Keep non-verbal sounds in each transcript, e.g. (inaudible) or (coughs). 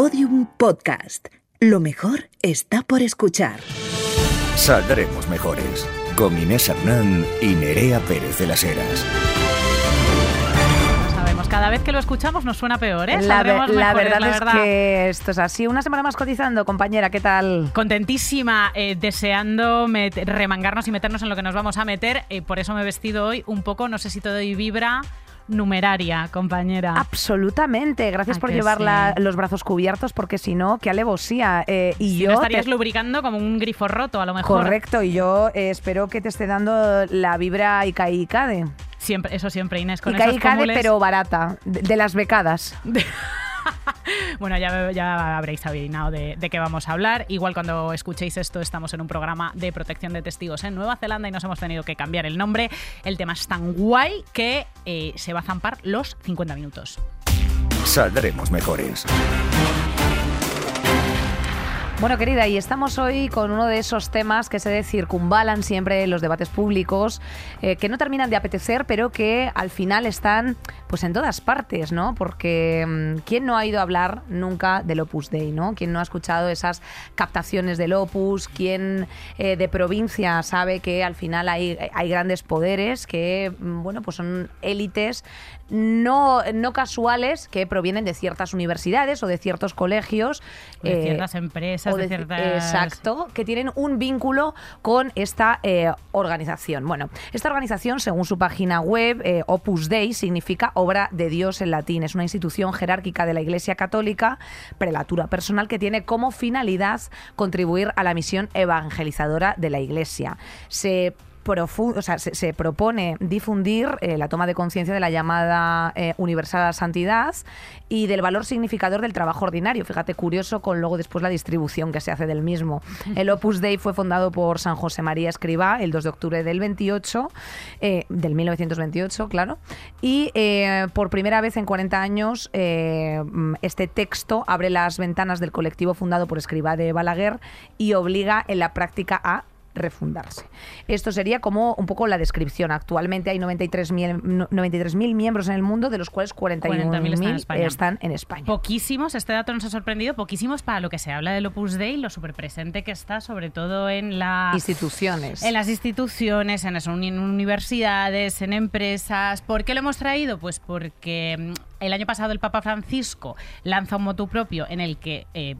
Podium Podcast. Lo mejor está por escuchar. Saldremos mejores. Con Inés Hernán y Nerea Pérez de las Heras. Sabemos, cada vez que lo escuchamos nos suena peor, ¿eh? La, ve- Saldremos la mejores, verdad la es verdad. que esto es así. Una semana más cotizando, compañera, ¿qué tal? Contentísima, eh, deseando remangarnos y meternos en lo que nos vamos a meter. eh, por eso me he vestido hoy un poco, no sé si te doy vibra numeraria, compañera. Absolutamente. Gracias ¿A por llevar sí? la- los brazos cubiertos, porque si no, qué alevosía. Eh, y Si yo no estarías te- lubricando como un grifo roto, a lo mejor. Correcto, y yo eh, espero que te esté dando la vibra Ica Icade. Siempre, eso siempre, Inés, con Ica esos Icade, cómules. pero barata, de, de las becadas. (laughs) (laughs) Bueno, ya, habréis adivinado de, de qué vamos a hablar. Igual cuando escuchéis esto, estamos en un programa de protección de testigos en Nueva Zelanda y nos hemos tenido que cambiar el nombre. El tema es tan guay que eh, se va a zampar los 50 minutos. Saldremos mejores. Bueno, querida, y estamos hoy con uno de esos temas que se circunvalan siempre en los debates públicos, eh, que no terminan de apetecer, pero que al final están pues en todas partes, ¿no? Porque mm, ¿quién no ha ido a hablar nunca del Opus Dei, ¿no? ¿Quién no ha escuchado esas captaciones del Opus? ¿Quién eh, de provincia sabe que al final hay, hay grandes poderes que, mm, bueno, pues son élites no, no casuales que provienen de ciertas universidades o de ciertos colegios? De eh, ciertas empresas, o de, de- ciertas... Exacto, que tienen un vínculo con esta eh, organización. Bueno, esta organización, según su página web, eh, Opus Dei significa obra de Dios en latín. Es una institución jerárquica de la Iglesia Católica, prelatura personal, que tiene como finalidad contribuir a la misión evangelizadora de la Iglesia. Se o sea, se, se propone difundir eh, la toma de conciencia de la llamada eh, universal santidad y del valor significador del trabajo ordinario. Fíjate, curioso con luego después la distribución que se hace del mismo. (laughs) El Opus Dei fue fundado por San José María Escribá el 2 de octubre del 28, eh, del 1928, claro, y por primera vez en 40 años este texto abre las ventanas del colectivo fundado por Escribá de Balaguer y obliga en la práctica a refundarse. Esto sería como un poco la descripción. Actualmente hay 93.000 no- 93.000 miembros en el mundo, de los cuales 40.000 están en 41.000 España. están en España. Poquísimos, este dato nos ha sorprendido, poquísimos para lo que se habla del Opus Dei, lo súper presente que está, sobre todo en la... Instituciones. En las instituciones, en las uni- universidades, en empresas. ¿Por qué lo hemos traído? Pues porque mm, el año pasado el Papa Francisco lanza un motu propio en el que eh,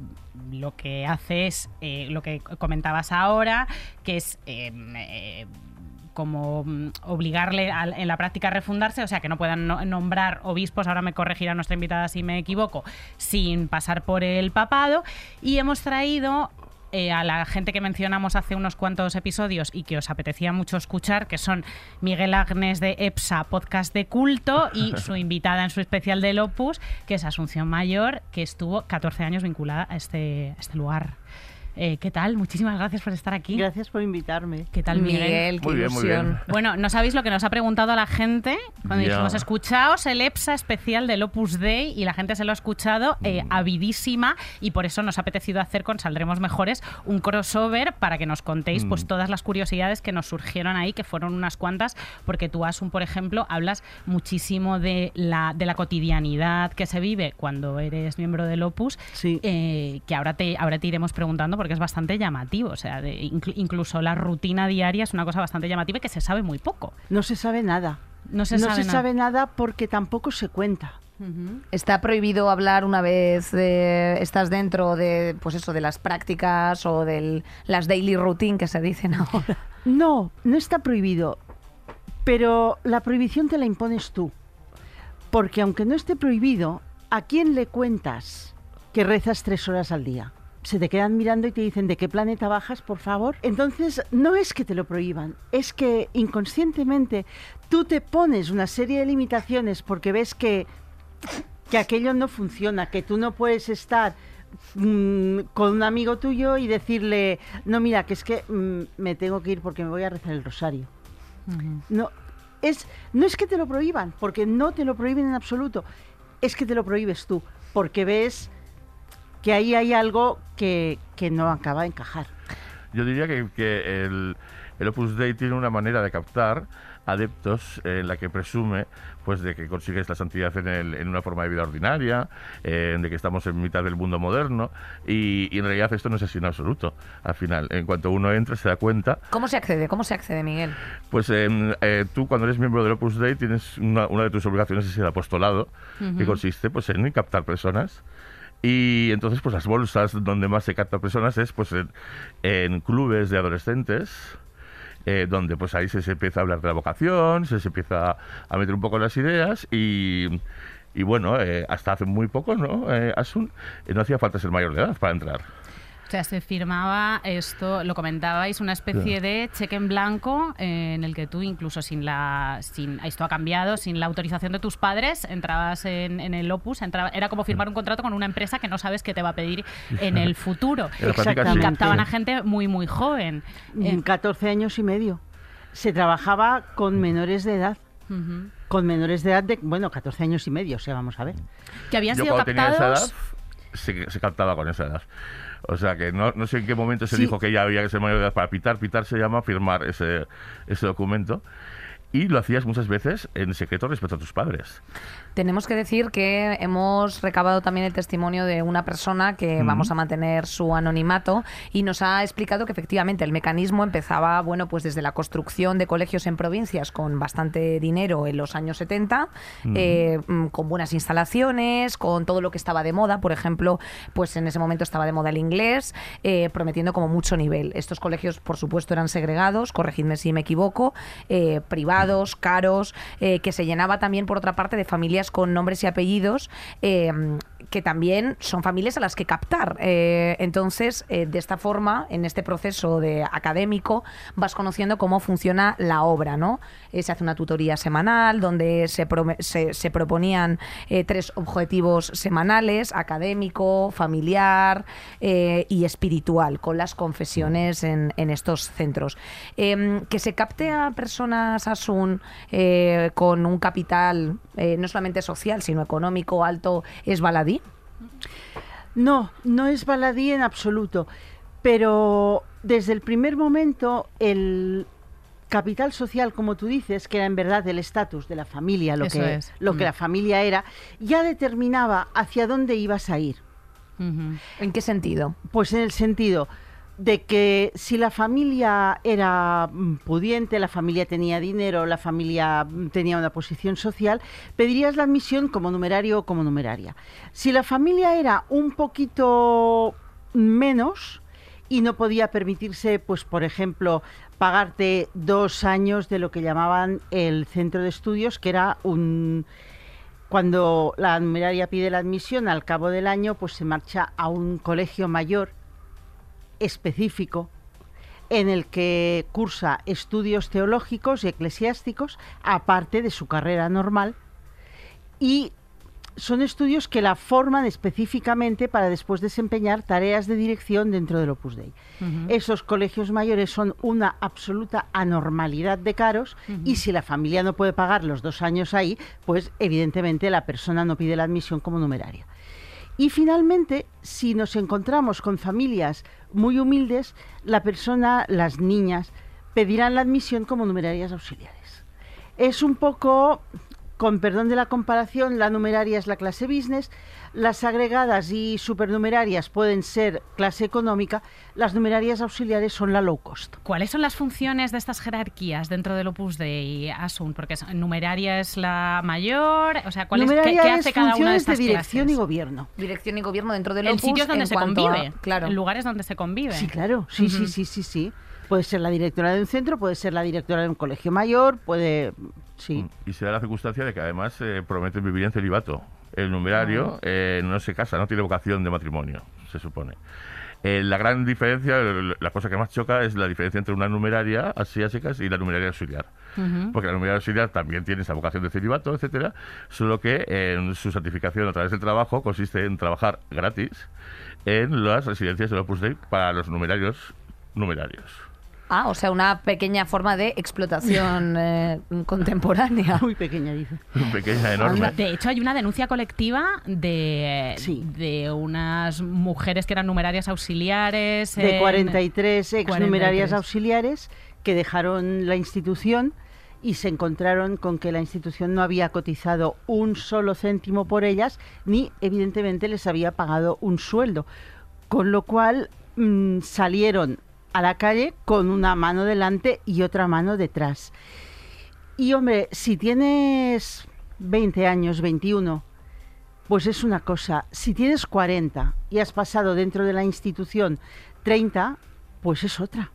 lo que hace es eh, lo que comentabas ahora, que es... eh, eh, como mm, obligarle en la práctica a refundarse, o sea, que no puedan no- nombrar obispos, ahora me corregirá nuestra invitada si me equivoco, sin pasar por el papado. Y hemos traído eh, a la gente que mencionamos hace unos cuantos episodios y que os apetecía mucho escuchar, que son Miguel Agnes de EPSA, podcast de culto, y (laughs) su invitada en su especial del Opus, que es Asunción Mayor, que estuvo 14 años vinculada a este, a este lugar. Eh, ¿Qué tal? Muchísimas gracias por estar aquí. Gracias por invitarme. ¿Qué tal, Miguel, qué Muy bien, muy ilusión. bien. bueno, no sabéis lo que nos ha preguntado la gente cuando Ya. dijimos, escuchaos el EPSA especial del Opus Dei y la gente se lo ha escuchado eh, Mm. avidísima y por eso nos ha apetecido hacer con Saldremos Mejores un crossover para que nos contéis Mm. pues todas las curiosidades que nos surgieron ahí, que fueron unas cuantas, porque tú, Asun, por ejemplo, hablas muchísimo de la, de la cotidianidad que se vive cuando eres miembro del Opus, Sí. eh, que ahora te, ahora te iremos preguntando porque es bastante llamativo. O sea, de- incluso la rutina diaria es una cosa bastante llamativa y que se sabe muy poco. No se sabe nada. No se sabe nada. sabe nada porque tampoco se cuenta. Está prohibido hablar una vez eh, estás dentro de, pues eso, de las prácticas o de las daily routine que se dicen (laughs) ahora. No, no está prohibido. Pero la prohibición te la impones tú. Porque aunque no esté prohibido, ¿a quién le cuentas que rezas tres horas al día? Se te quedan mirando y te dicen, ¿de qué planeta bajas, por favor? Entonces, no es que te lo prohíban, es que inconscientemente tú te pones una serie de limitaciones porque ves que, que aquello no funciona, que tú no puedes estar mm, con un amigo tuyo y decirle, no, mira, que es que mm, me tengo que ir porque me voy a rezar el rosario. No, es, no es que te lo prohíban, porque no te lo prohíben en absoluto, es que te lo prohíbes tú, porque ves que ahí hay algo que, que no acaba de encajar. Yo diría que, que el, el Opus Dei tiene una manera de captar adeptos en la que presume pues de que consigues la santidad en, el- en una forma de vida ordinaria, eh, de que estamos en mitad del mundo moderno y, y en realidad esto no es así en absoluto. Al final, en cuanto uno entra se da cuenta ¿Cómo se accede? ¿Cómo se accede, Miguel? pues em, eh, tú cuando eres miembro del Opus Dei tienes una, una de tus obligaciones es el apostolado, que consiste pues en captar personas. Y entonces pues las bolsas donde más se capta personas es pues en, en clubes de adolescentes. eh, donde pues ahí se, se empieza a hablar de la vocación, se, se empieza a meter un poco las ideas y, y bueno, eh, hasta hace muy poco, ¿no? Eh, eh, no hacía falta ser mayor de edad para entrar. O sea, se firmaba esto, lo comentabais, una especie de cheque en blanco eh, en el que tú incluso sin la, sin, esto ha cambiado, sin la autorización de tus padres, entrabas en, en el Opus, entraba- era como firmar un contrato con una empresa que no sabes qué te va a pedir en el (laughs) futuro. Y captaban a gente muy, muy joven. Eh, En 14 años y medio. Se trabajaba con menores de edad. Con menores de edad de, bueno, 14 años y medio, o sea, vamos a ver. Que habían Yo sido cuando tenía esa edad, captados... se, se captaba con esa edad. O sea que no, no sé en qué momento se Sí. dijo que ya había que ser mayor de edad para pitar. Pitar se llama firmar ese, ese documento. Y lo hacías muchas veces en secreto respecto a tus padres. Tenemos que decir que hemos recabado también el testimonio de una persona que vamos a mantener su anonimato y nos ha explicado que efectivamente el mecanismo empezaba, bueno, pues desde la construcción de colegios en provincias con bastante dinero en los años 70, eh, mm, con buenas instalaciones, con todo lo que estaba de moda, por ejemplo, pues en ese momento estaba de moda el inglés, eh, prometiendo como mucho nivel. Estos colegios, por supuesto, eran segregados, corregidme si me equivoco, eh, privados, caros, eh, que se llenaba también, por otra parte, de familias con nombres y apellidos. eh, que también son familias a las que captar. Eh, entonces, eh, de esta forma, en este proceso de académico, vas conociendo cómo funciona la obra, ¿no? Eh, se hace una tutoría semanal donde se, se, proponían tres objetivos semanales, académico, familiar y espiritual, con las confesiones en, estos centros. Em, que se capte a personas Asun con un capital no solamente social, sino económico alto, es baladí. No, no es baladí en absoluto. Pero desde el primer momento, el capital social, como tú dices, que era en verdad el estatus de la familia, lo, Eso que, es. lo que Mm. la familia era, ya determinaba hacia dónde ibas a ir. ¿En qué sentido? Pues en el sentido de que si la familia era mm, pudiente, la familia tenía dinero, la familia mm, tenía una posición social, pedirías la admisión como numerario o como numeraria. Si la familia era un poquito menos y no podía permitirse, pues por ejemplo, pagarte dos años de lo que llamaban el centro de estudios, que era un cuando la numeraria pide la admisión al cabo del año, pues se marcha a un colegio mayor específico en el que cursa estudios teológicos y eclesiásticos, aparte de su carrera normal, y son estudios que la forman específicamente para después desempeñar tareas de dirección dentro del Opus Dei. Esos colegios mayores son una absoluta anormalidad de caros y si la familia no puede pagar los dos años ahí, pues evidentemente la persona no pide la admisión como numeraria. Y finalmente, si nos encontramos con familias muy humildes, la persona, las niñas, pedirán la admisión como numerarias auxiliares. Es un poco, con perdón de la comparación, la numeraria es la clase business, las agregadas y supernumerarias pueden ser clase económica, las numerarias auxiliares son la low cost. ¿Cuáles son las funciones de estas jerarquías dentro del Opus Dei, Asun? Porque es- numeraria es la mayor, o sea, ¿cuál es, qué, qué es hace cada una de estas de dirección clases? y gobierno. Dirección y gobierno dentro del En Opus sitios donde en se cuanto a- convive, claro. en lugares donde se convive. Sí, claro, sí, sí, sí, sí, sí. Puede ser la directora de un centro, puede ser la directora de un colegio mayor, puede... Sí. Y se da la circunstancia de que además eh, prometen vivir en celibato. El numerario eh, no se casa, no tiene vocación de matrimonio, se supone. Eh, la gran diferencia, la cosa que más choca es la diferencia entre una numeraria, así a secas, y la numeraria auxiliar. Porque la numeraria auxiliar también tiene esa vocación de celibato, etcétera, solo que en su certificación a través del trabajo consiste en trabajar gratis en las residencias del Opus Dei para los numerarios numerarios. Ah, o sea, una pequeña forma de explotación (laughs) eh, contemporánea. Muy pequeña, dice. (laughs) Pequeña, enorme. De hecho, hay una denuncia colectiva de, Sí. de unas mujeres que eran numerarias auxiliares. De en- 43 ex numerarias 43. auxiliares que dejaron la institución y se encontraron con que la institución no había cotizado un solo céntimo por ellas, ni evidentemente les había pagado un sueldo. Con lo cual mm, salieron a la calle con una mano delante y otra mano detrás. Y hombre, si tienes 20 años, 21, pues es una cosa. Si tienes 40 y has pasado dentro de la institución 30, pues es otra.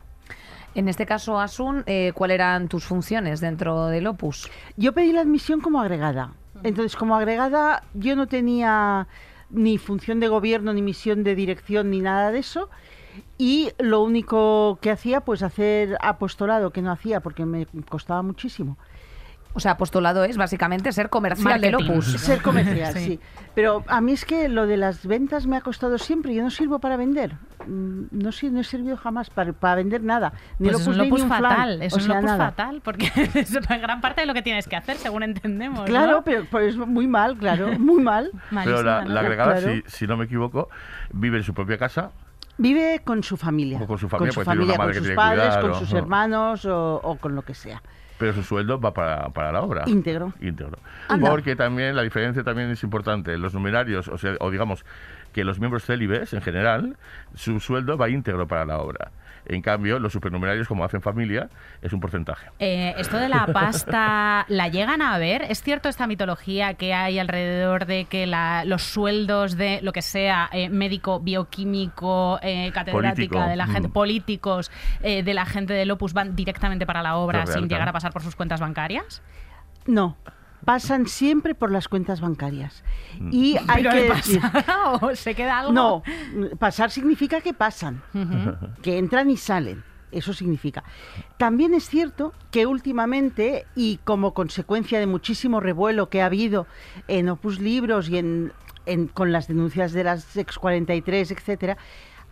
En este caso, Asun, eh, ¿cuáles eran tus funciones dentro del Opus? Yo pedí la admisión como agregada. Entonces, como agregada, yo no tenía ni función de gobierno, ni misión de dirección, ni nada de eso. Y lo único que hacía, pues hacer apostolado, que no hacía porque me costaba muchísimo. O sea, apostolado es básicamente ser comercial del. Opus. Ser comercial, (laughs) Sí. sí. Pero a mí es que lo de las ventas me ha costado siempre. Yo no sirvo para vender. Mm, No, no he servido jamás para, para vender nada. Ni Pues es un Opus fatal, es O un sea, lopus nada. fatal, porque (laughs) es una gran parte de lo que tienes que hacer, según entendemos. Claro, ¿no? pero, pero es muy mal, claro, muy mal. (laughs) Malísima, Pero la, ¿no? la agregada, Claro. si, si no me equivoco, vive en su propia casa. Vive con su familia. O con su familia, con, sus padres, cuidar, con o- sus hermanos o, o con lo que sea. pero su sueldo va para, para la obra. Íntegro. Íntegro. Anda. Porque también la diferencia también es importante. Los numerarios, o sea, o digamos que los miembros célibes en general, su sueldo va íntegro para la obra. En cambio, los supernumerarios, como hacen familia, es un porcentaje. Eh, esto de la (laughs) pasta, ¿la llegan a ver? ¿Es cierto esta mitología que hay alrededor de que la- los sueldos de lo que sea, eh, médico, bioquímico, eh, catedrática, Político, de la gente, mm. políticos, eh, de la gente del Opus van directamente para la obra sin llegar a pasar por sus cuentas bancarias? No, pasan siempre por las cuentas bancarias. Mm. Y hay ¿Pero que decir... pasa? (laughs) ¿O se queda algo? No, pasar significa que pasan, que entran y salen. Eso significa. También es cierto que últimamente, y como consecuencia de muchísimo revuelo que ha habido en Opus Libros y en, en- con las denuncias de las ex 43, etcétera,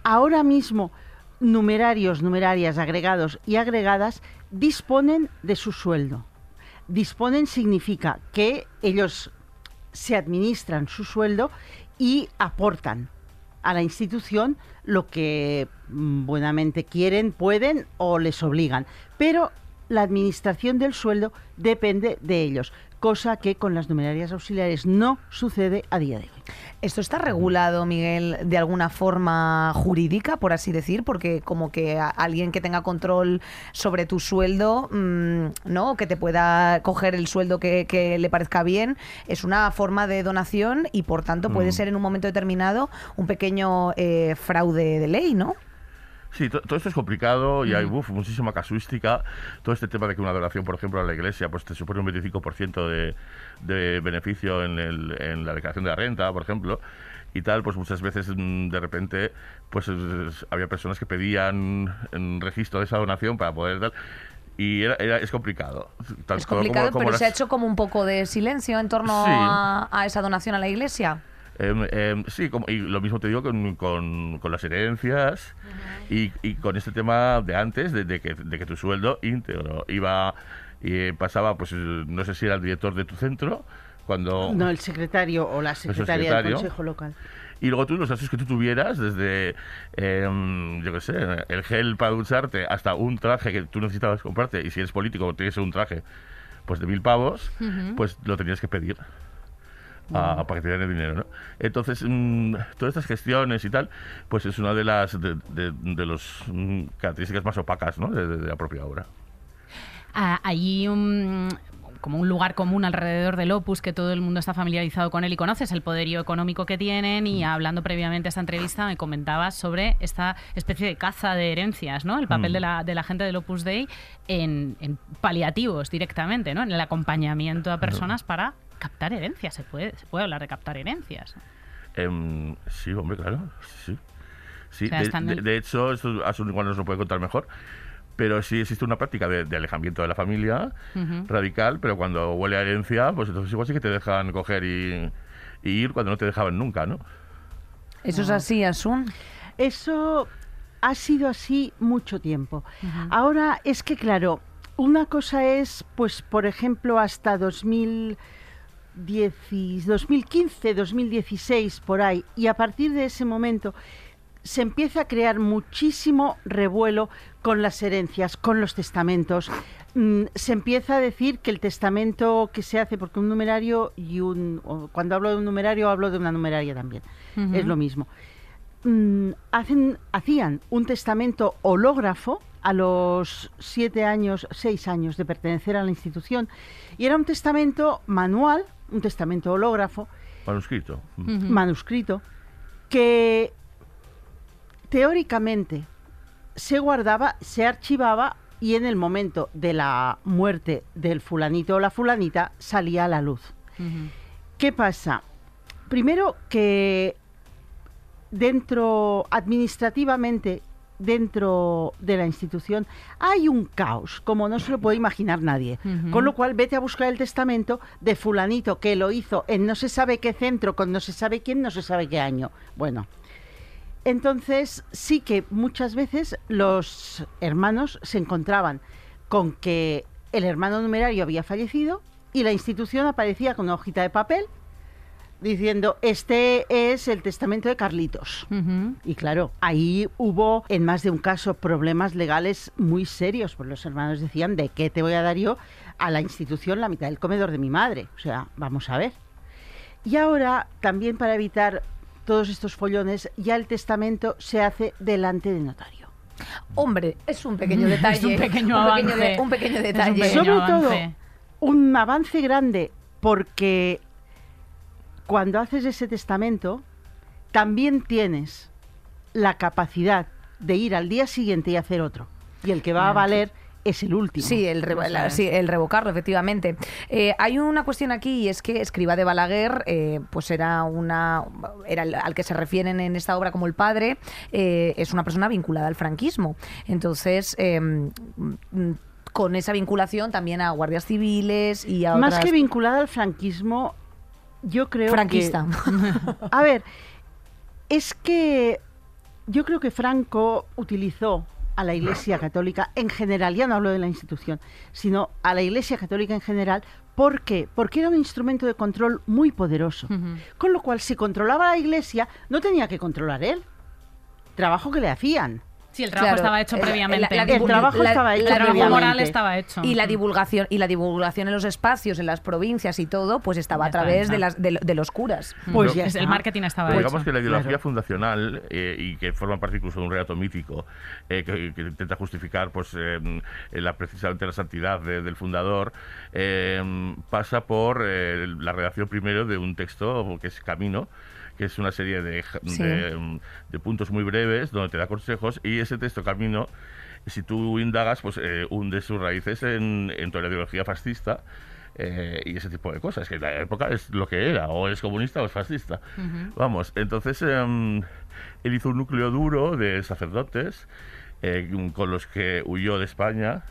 ahora mismo numerarios, numerarias, agregados y agregadas disponen de su sueldo. Disponen significa que ellos se administran su sueldo y aportan a la institución lo que mm, buenamente quieren, pueden o les obligan. Pero la administración del sueldo depende de ellos, cosa que con las numerarias auxiliares no sucede a día de hoy. ¿Esto está regulado, Miguel, de alguna forma jurídica, por así decir? Porque como que alguien que tenga control sobre tu sueldo, mm, ¿no? Que te pueda coger el sueldo que, que le parezca bien, es una forma de donación y por tanto puede Mm. ser en un momento determinado un pequeño eh, fraude de ley, ¿no? Sí, to- todo esto es complicado y hay uf, muchísima casuística. Todo este tema de que una donación, por ejemplo, a la iglesia, pues te supone un 25% de, de beneficio en, el- en la declaración de la renta, por ejemplo, y tal, pues muchas veces mm, de repente pues es- es- había personas que pedían un registro de esa donación para poder dar. Y era, era- es complicado. Tanto es complicado, como- como pero las- se ha hecho como un poco de silencio en torno Sí. a, a esa donación a la iglesia. Em, em, sí, como- y lo mismo te digo con, con- con las herencias y, y con este tema de antes, de, de que, de que tu sueldo íntegro iba y pasaba, pues eh, no sé si era el director de tu centro, cuando... No el secretario o la secretaria del. Consejo Local. Y luego tú los gastos que tú tuvieras, desde, em, yo qué sé, el gel para ducharte hasta un traje que tú necesitabas comprarte, y si eres político tienes un traje pues de mil pavos, pues lo tenías que pedir. A- para que te den el dinero, ¿no? Entonces, mm, todas estas gestiones y tal, pues es una de las de, de, de los mm, características más opacas, ¿no? De, de- de la propia obra. Ah, hay un como un lugar común alrededor del Opus que todo el mundo está familiarizado con él y conoces el poderío económico que tienen y hablando previamente a esta entrevista me comentabas sobre esta especie de caza de herencias, ¿no? El papel Mm. de, la, de la gente del Opus Dei en, en paliativos directamente, ¿no? En el acompañamiento a personas para captar herencias. Se puede, se puede hablar de captar herencias. Em, sí, hombre, claro, sí. Sí, O sea, de, hecho, esto Asun igual nos lo puede contar mejor, pero sí existe una práctica de, de alejamiento de la familia radical, pero cuando huele a herencia, pues entonces igual sí que te dejan coger y, y ir cuando no te dejaban nunca, ¿no? Eso es así, Asun. Eso ha sido así mucho tiempo. Ahora es que, claro, una cosa es, pues, por ejemplo, hasta 2010 y- 2015, 2016, por ahí, y a partir de ese momento se empieza a crear muchísimo revuelo con las herencias, con los testamentos. Mm, se empieza a decir que el testamento que se hace, porque un numerario y un... Cuando hablo de un numerario hablo de una numeraria también, es lo mismo. Mm, hacen, hacían un testamento hológrafo a los siete años, seis años de pertenecer a la institución, y era un testamento manual, un testamento hológrafo, Manuscrito. manuscrito, que teóricamente se guardaba, se archivaba y en el momento de la muerte del fulanito o la fulanita salía a la luz. ¿Qué pasa? Primero que dentro, administrativamente, dentro de la institución, hay un caos, como no se lo puede imaginar nadie. Con lo cual, vete a buscar el testamento de fulanito que lo hizo en no se sabe qué centro, con no se sabe quién, no se sabe qué año. Bueno, entonces sí que muchas veces los hermanos se encontraban con que el hermano numerario había fallecido y la institución aparecía con una hojita de papel diciendo, este es el testamento de Carlitos. Y claro, ahí hubo en más de un caso problemas legales muy serios, porque los hermanos decían, ¿de qué te voy a dar yo a la institución la mitad del comedor de mi madre? O sea, vamos a ver. Y ahora, también para evitar todos estos follones, ya el testamento se hace delante de notario. Hombre, es un pequeño detalle. (laughs) Es un pequeño un avance. de- un pequeño un detalle. pequeño Sobre todo, un avance grande, porque cuando haces ese testamento, también tienes la capacidad de ir al día siguiente y hacer otro. Y el que va a valer es el último. Sí, el, la- sí, el revocarlo, efectivamente. Eh, hay una cuestión aquí y es que Escriba de Balaguer, eh, pues era una era el- al que se refieren en esta obra como el padre, eh, es una persona vinculada al franquismo. Entonces, eh, mm, con esa vinculación también a guardias civiles y a Más otras- que vinculada al franquismo, yo creo franquista. que... (laughs) A ver, es que yo creo que Franco utilizó a la Iglesia Católica en general, ya no hablo de la institución, sino a la Iglesia Católica en general. ¿Por qué? Porque era un instrumento de control muy poderoso. Con lo cual, si controlaba a la Iglesia, no tenía que controlar él. Trabajo que le hacían. Sí, el trabajo Claro, estaba hecho previamente. la- la El trabajo estaba hecho el trabajo previamente. moral estaba hecho. Y la divulgación y la divulgación en los espacios, en las provincias y todo, pues estaba a través de, las, de, de los curas. Pues Mm. ya Es- el marketing estaba Pero hecho. digamos que la ideología Claro. fundacional eh, y que forma parte incluso de un relato mítico eh, que, que intenta justificar pues eh, eh, la, precisamente la santidad de- del fundador eh, pasa por eh, la redacción primero de un texto que es Camino que es una serie de, ja- Sí. de, mm, de puntos muy breves donde te da consejos y ese texto Camino si tú indagas pues eh, hunde sus raíces en, en toda la ideología fascista eh, y ese tipo de cosas, que en la época es lo que era, o es comunista o es fascista. Vamos, entonces em, él hizo un núcleo duro de sacerdotes eh, con los que huyó de España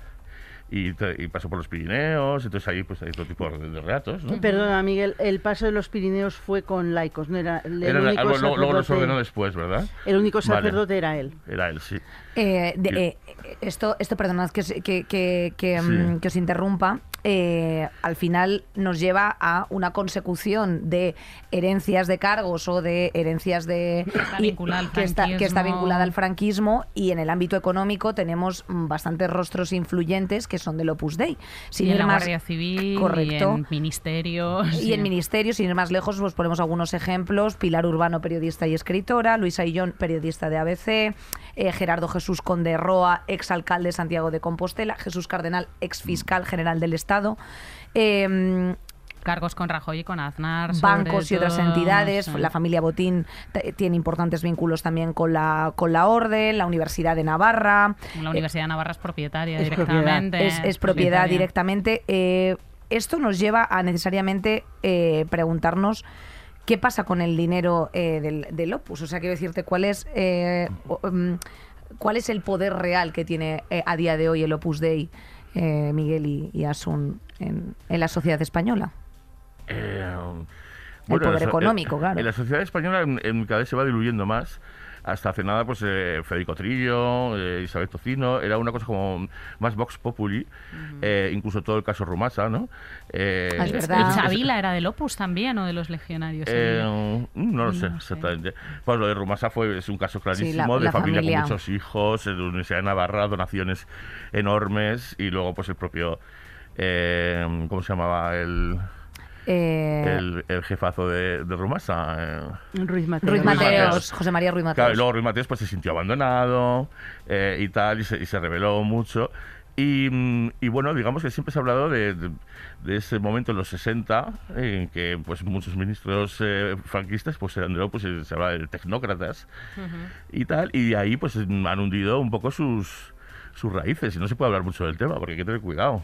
y, te- y pasó por los Pirineos, entonces ahí pues hay todo tipo de, de relatos, ¿no? Perdona, Miguel, el paso de los Pirineos fue con laicos, no era el Era- único algo- luego, luego los sacerdote- ordenó después, ¿verdad? El único Vale. sacerdote era él. Era él, sí. Eh, de- eh, esto, esto, perdonad que, que, que, que, Sí. que os interrumpa. Eh, al final nos lleva a una consecución de herencias de cargos o de herencias de está y- que, está, que está franquismo. vinculada al franquismo y en el ámbito económico tenemos mm, bastantes rostros influyentes que son del Opus Dei. Sin y en ir la más- Guardia Civil, Correcto. y en ministerios. y en ministerios, sin ir más lejos, pues ponemos algunos ejemplos. Pilar Urbano, periodista y escritora. Luisa Illón, periodista de ABC. eh, Gerardo Jesús Conde Roa, exalcalde de Santiago de Compostela. Jesús Cardenal, ex fiscal general del Estado. Eh, Cargos con Rajoy y con Aznar. bancos y otras todo, entidades. sí. La familia Botín tiene importantes vínculos también con la, con la Orden, la Universidad de Navarra. La Universidad de Navarra es propietaria es directamente. Es, es propiedad directamente. Eh, esto nos lleva a necesariamente eh, preguntarnos qué pasa con el dinero eh, del, del Opus. O sea, quiero decirte, ¿cuál es, eh, o- mm, cuál es el poder real que tiene eh, a día de hoy el Opus Dei, eh, Miguel y, y Asun, en, en la sociedad española? Eh, poder la so- económico, eh, claro. En la sociedad española en- en cada vez se va diluyendo más. Hasta hace nada, pues eh, Federico Trillo, eh, Isabel Tocino, era una cosa como más Vox Populi, eh, incluso todo el caso Rumasa, ¿no? Eh, es Y verdad. Chavila era del Opus también o de los legionarios. eh, no lo sé No sé. exactamente. Pues lo de Rumasa fue, es un caso clarísimo la- de la familia, familia. con muchos hijos, en la Universidad de Navarra, donaciones enormes y luego pues el propio, eh, ¿cómo se llamaba? El, Eh, el, el jefazo de, de Rumasa. eh. Ruiz Mateos. Ruiz Ruiz Mateos, Mateos. José María Ruiz Claro, Mateos. y luego Ruiz Mateos pues se sintió abandonado eh, y tal, y se, y se reveló mucho. Y, mm, y bueno, digamos que siempre se ha hablado de, de- de ese momento en los 60, en que pues muchos ministros eh, franquistas pues eran de pues se habla de tecnócratas y tal, y de ahí pues han hundido un poco sus, sus raíces, y no se puede hablar mucho del tema, porque hay que tener cuidado.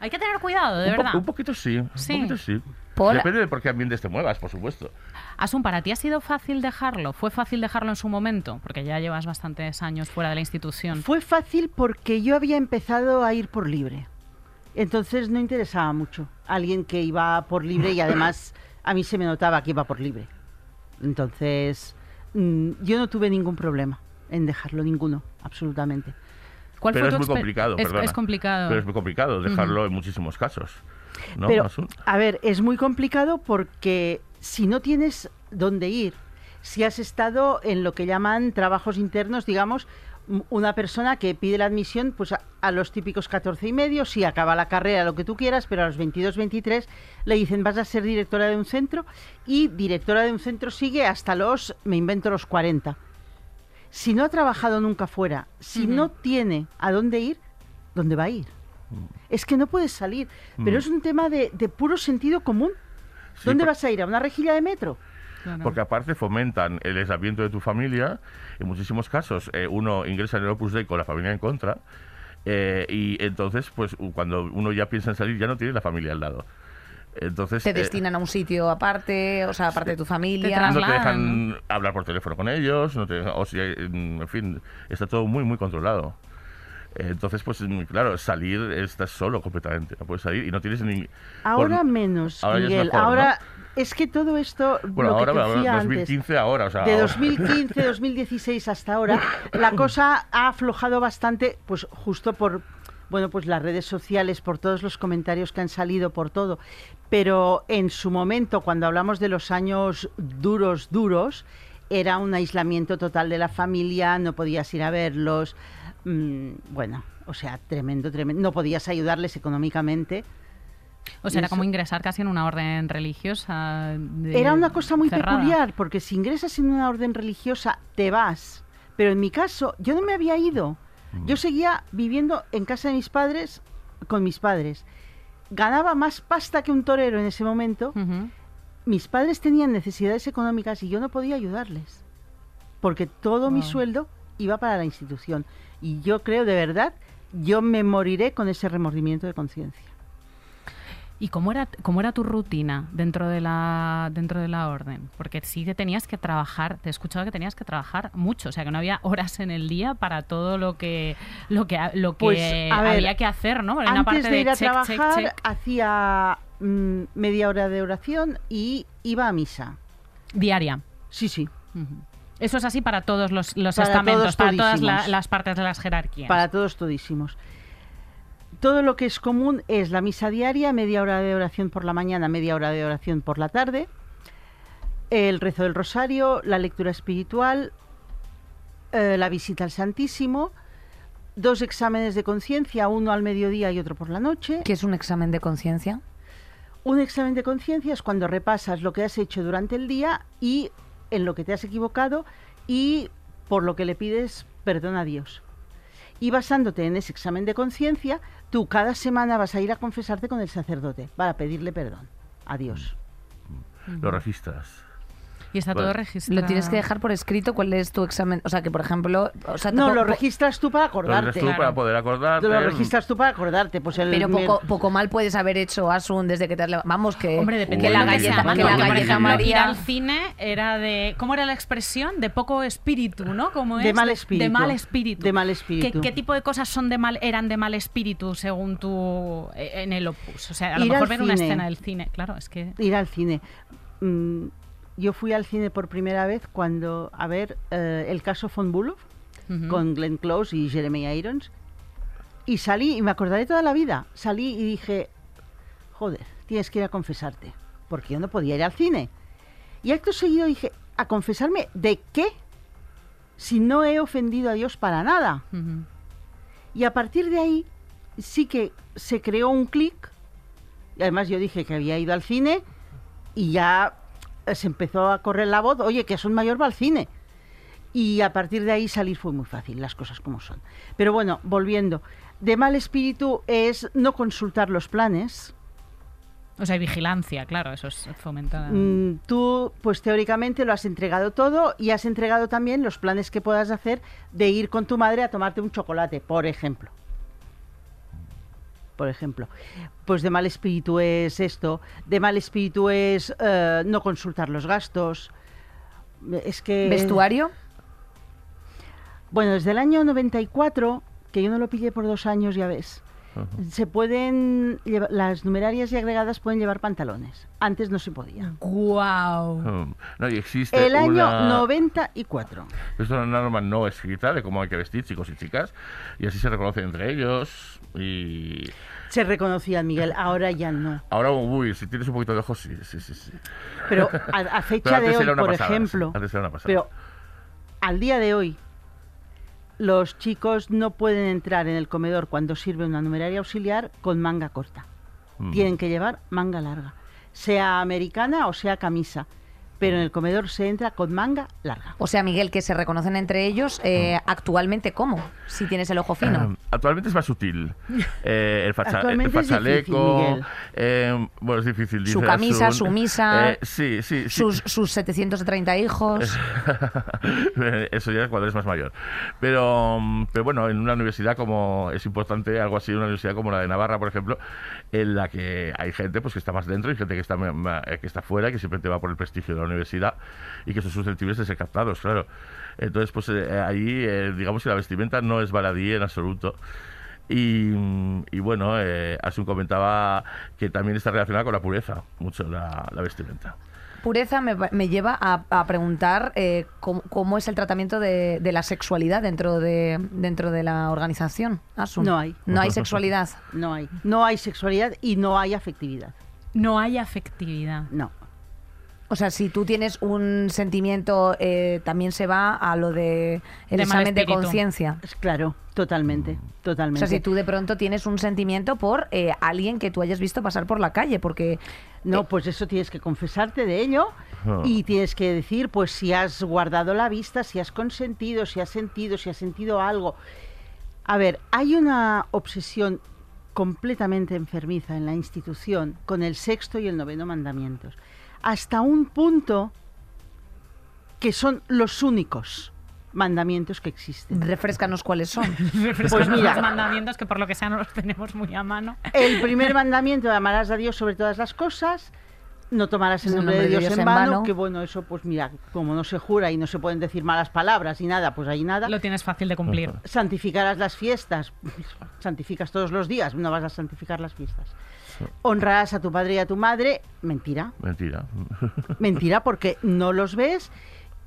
Hay que tener cuidado, de un, po- verdad. un poquito sí, Sí. un poquito sí. Por- Depende de por qué ambientes te muevas, por supuesto. Asun, ¿para ti ha sido fácil dejarlo? ¿Fue fácil dejarlo en su momento? Porque ya llevas bastantes años fuera de la institución. Fue fácil porque yo había empezado a ir por libre. Entonces no interesaba mucho. Alguien que iba por libre y además a mí se me notaba que iba por libre. Entonces mm, yo no tuve ningún problema en dejarlo, ninguno, absolutamente. ¿Cuál Pero fue es tu muy complicado, es, perdona. es complicado. Pero es muy complicado dejarlo en muchísimos casos. ¿No, Pero, a ver, es muy complicado porque si no tienes dónde ir, si has estado en lo que llaman trabajos internos, digamos, una persona que pide la admisión pues a, a los típicos 14 y medio, si acaba la carrera, lo que tú quieras, pero a los 22, 23 le dicen vas a ser directora de un centro y directora de un centro sigue hasta los, me invento, los 40. Si no ha trabajado nunca fuera, si no tiene a dónde ir, ¿dónde va a ir? Es que no puedes salir, pero Mm. es un tema de, de puro sentido común. Sí, ¿Dónde vas a ir? ¿A una rejilla de metro? Claro. Porque aparte fomentan el aislamiento de tu familia. En muchísimos casos eh, uno ingresa en el Opus Dei con la familia en contra. eh, y entonces, pues cuando uno ya piensa en salir, ya no tiene la familia al lado. Entonces, Te eh, destinan a un sitio aparte, o sea, aparte de tu familia. no te dejan hablar por teléfono con ellos, no te o si, hay- en fin, está todo muy, muy controlado. Entonces, pues claro, salir estás solo completamente, no puedes salir y no tienes ni... Ahora por- menos, ahora Miguel. mejor, ¿no? ahora es que todo esto, Bueno, lo ahora, que te ahora, decía antes, 2015 ahora, o sea... de ahora- 2015, 2016 (laughs) hasta ahora, la cosa ha aflojado bastante, pues justo por, bueno, pues las redes sociales, por todos los comentarios que han salido, por todo. Pero en su momento, cuando hablamos de los años duros, duros, era un aislamiento total de la familia, no podías ir a verlos, mm, bueno, o sea, tremendo, tremendo. No podías ayudarles económicamente. o sea, era como ingresar casi en una orden religiosa. de- Era una cosa muy cerrada. peculiar, porque si ingresas en una orden religiosa, te vas. Pero en mi caso, yo no me había ido. Yo seguía viviendo en casa de mis padres, con mis padres. Ganaba más pasta que un torero en ese momento. Ujú. Mis padres tenían necesidades económicas y yo no podía ayudarles. Porque todo mi sueldo iba para la institución. Y yo creo, de verdad, yo me moriré con ese remordimiento de conciencia. ¿Y cómo era, cómo era tu rutina dentro de la dentro de la orden? Porque sí que tenías que trabajar, te he escuchado que tenías que trabajar mucho, o sea que no había horas en el día para todo lo que lo que lo que Pues, ver, había que hacer, ¿no? Era una Antes parte de ir a check, check, trabajar check. hacía mm, media hora de oración y iba a misa. diaria. Sí, sí. Eso es así para todos los, los Para estamentos, todos para todas la- las partes de las jerarquías. Para todos todísimos. Todo lo que es común es la misa diaria, media hora de oración por la mañana, media hora de oración por la tarde, el rezo del rosario, la lectura espiritual, eh, la visita al Santísimo, dos exámenes de conciencia, uno al mediodía y otro por la noche. ¿Qué es un examen de conciencia? Un examen de conciencia es cuando repasas lo que has hecho durante el día y en lo que te has equivocado y por lo que le pides perdón a Dios. Y basándote en ese examen de conciencia, tú cada semana vas a ir a confesarte con el sacerdote para pedirle perdón a Dios. Lo registras. Y está Vale. todo registrado. Lo tienes que dejar por escrito cuál es tu examen. O sea, que por ejemplo. O sea, No, lo registras tú para Lo acordarte. registras tú para poder acordarte. Lo registras tú para acordarte. Pues el, Pero poco, poco mal puedes haber hecho Asun desde que te has levantado. Vamos, que, Hombre, depende que de la lo galleta, que la galleta María. al cine era de. ¿Cómo era la expresión? De poco espíritu, ¿no? ¿Cómo De es? mal espíritu. De mal espíritu. De mal ¿Qué, espíritu. qué tipo de cosas son de mal, eran de mal espíritu según tú eh, en el opus? O sea, a lo Ir mejor ver una escena del cine. Claro, es que. ir al cine. Mm, yo fui al cine por primera vez cuando, a ver, eh, el caso Von Bulow, Ujú. con Glenn Close y Jeremy Irons. Y salí, y me acordaré toda la vida, salí y dije, joder, tienes que ir a confesarte, porque yo no podía ir al cine. Y acto seguido dije, ¿a confesarme de qué? Si no he ofendido a Dios para nada. Y a partir de ahí sí que se creó un clic. Y además yo dije que había ido al cine y ya se empezó a correr la voz, oye, que es un mayor va al cine. Y a partir de ahí salir fue muy fácil, las cosas como son. Pero bueno, volviendo. De mal espíritu es no consultar los planes. O sea, hay vigilancia, claro, eso es fomentada. Mm, tú, pues teóricamente lo has entregado todo y has entregado también los planes que puedas hacer de ir con tu madre a tomarte un chocolate, por ejemplo. Por ejemplo. Pues de mal espíritu es esto, de mal espíritu es eh, no consultar los gastos. Es que... ¿Vestuario? Bueno, desde el año 94, que yo no lo pillé por dos años, ya ves, se pueden llevar- las numerarias y agregadas pueden llevar pantalones. Antes no se podía. ¡Guau! Mm. No, y existe El año una... 94. Es una norma no escrita de cómo hay que vestir chicos y chicas y así se reconocen entre ellos y Se reconocía Miguel, ahora ya no. ahora uy si tienes un poquito de ojos sí sí sí, sí. Pero a, a (laughs) fecha Pero de hoy, por pasada, ejemplo, sí, antes era una pasada. pero al día de hoy, los chicos no pueden entrar en el comedor cuando sirve una numeraria auxiliar con manga corta. Mm. Tienen que llevar manga larga, sea americana o sea camisa. Pero en el comedor se entra con manga larga. O sea, Miguel, que se reconocen entre ellos eh, actualmente, ¿cómo? Si tienes el ojo fino. Eh, Actualmente es más sutil. (laughs) Eh, el, facha, el Actualmente es fachaleco. difícil, eh, bueno, es difícil. Su camisa, Asun. su misa, Eh, sí, sí, sí. Sus, sus 730 hijos. (laughs) Eso ya es cuando eres más mayor. Pero, mm, pero bueno, en una universidad como es importante, algo así, una universidad como la de Navarra, por ejemplo, en la que hay gente pues que está más dentro y gente que está, que está fuera, que siempre te va por el prestigio de la universidad y que son susceptibles de ser captados, claro. Entonces, pues eh, ahí, eh, digamos que la vestimenta no es baladí en absoluto. Y, y bueno, eh, Asun comentaba que también está relacionada con la pureza, mucho la, la vestimenta. Pureza me, me lleva a, a preguntar eh, cómo, cómo es el tratamiento de, de la sexualidad dentro de, dentro de la organización. Asun. No hay. No hay sexualidad. (laughs) No hay. No hay sexualidad y no hay afectividad. No hay afectividad. No. O sea, si tú tienes un sentimiento, eh, también se va a lo de el De examen de conciencia. Claro, totalmente, O totalmente. sea, si tú de pronto tienes un sentimiento por eh, alguien que tú hayas visto pasar por la calle, porque No, pues eso tienes que confesarte de ello Ah. y tienes que decir, pues si has guardado la vista, si has consentido, si has sentido, si has sentido algo. A ver, hay una obsesión completamente enfermiza en la institución con el sexto y el noveno mandamientos, hasta un punto que son los únicos mandamientos que existen. refrescanos cuáles son. (laughs) Pues mira, los mandamientos que por lo que sea no los tenemos muy a mano. El primer mandamiento, amarás a Dios sobre todas las cosas, no tomarás el nombre, de Dios, en vano, que bueno, eso pues mira, como no se jura y no se pueden decir malas palabras y nada, pues ahí nada. Lo tienes fácil de cumplir. Santificarás las fiestas, (laughs) santificas todos los días, no vas a santificar las fiestas. Honrarás a tu padre y a tu madre, mentira, Mentira. (laughs) mentira porque no los ves.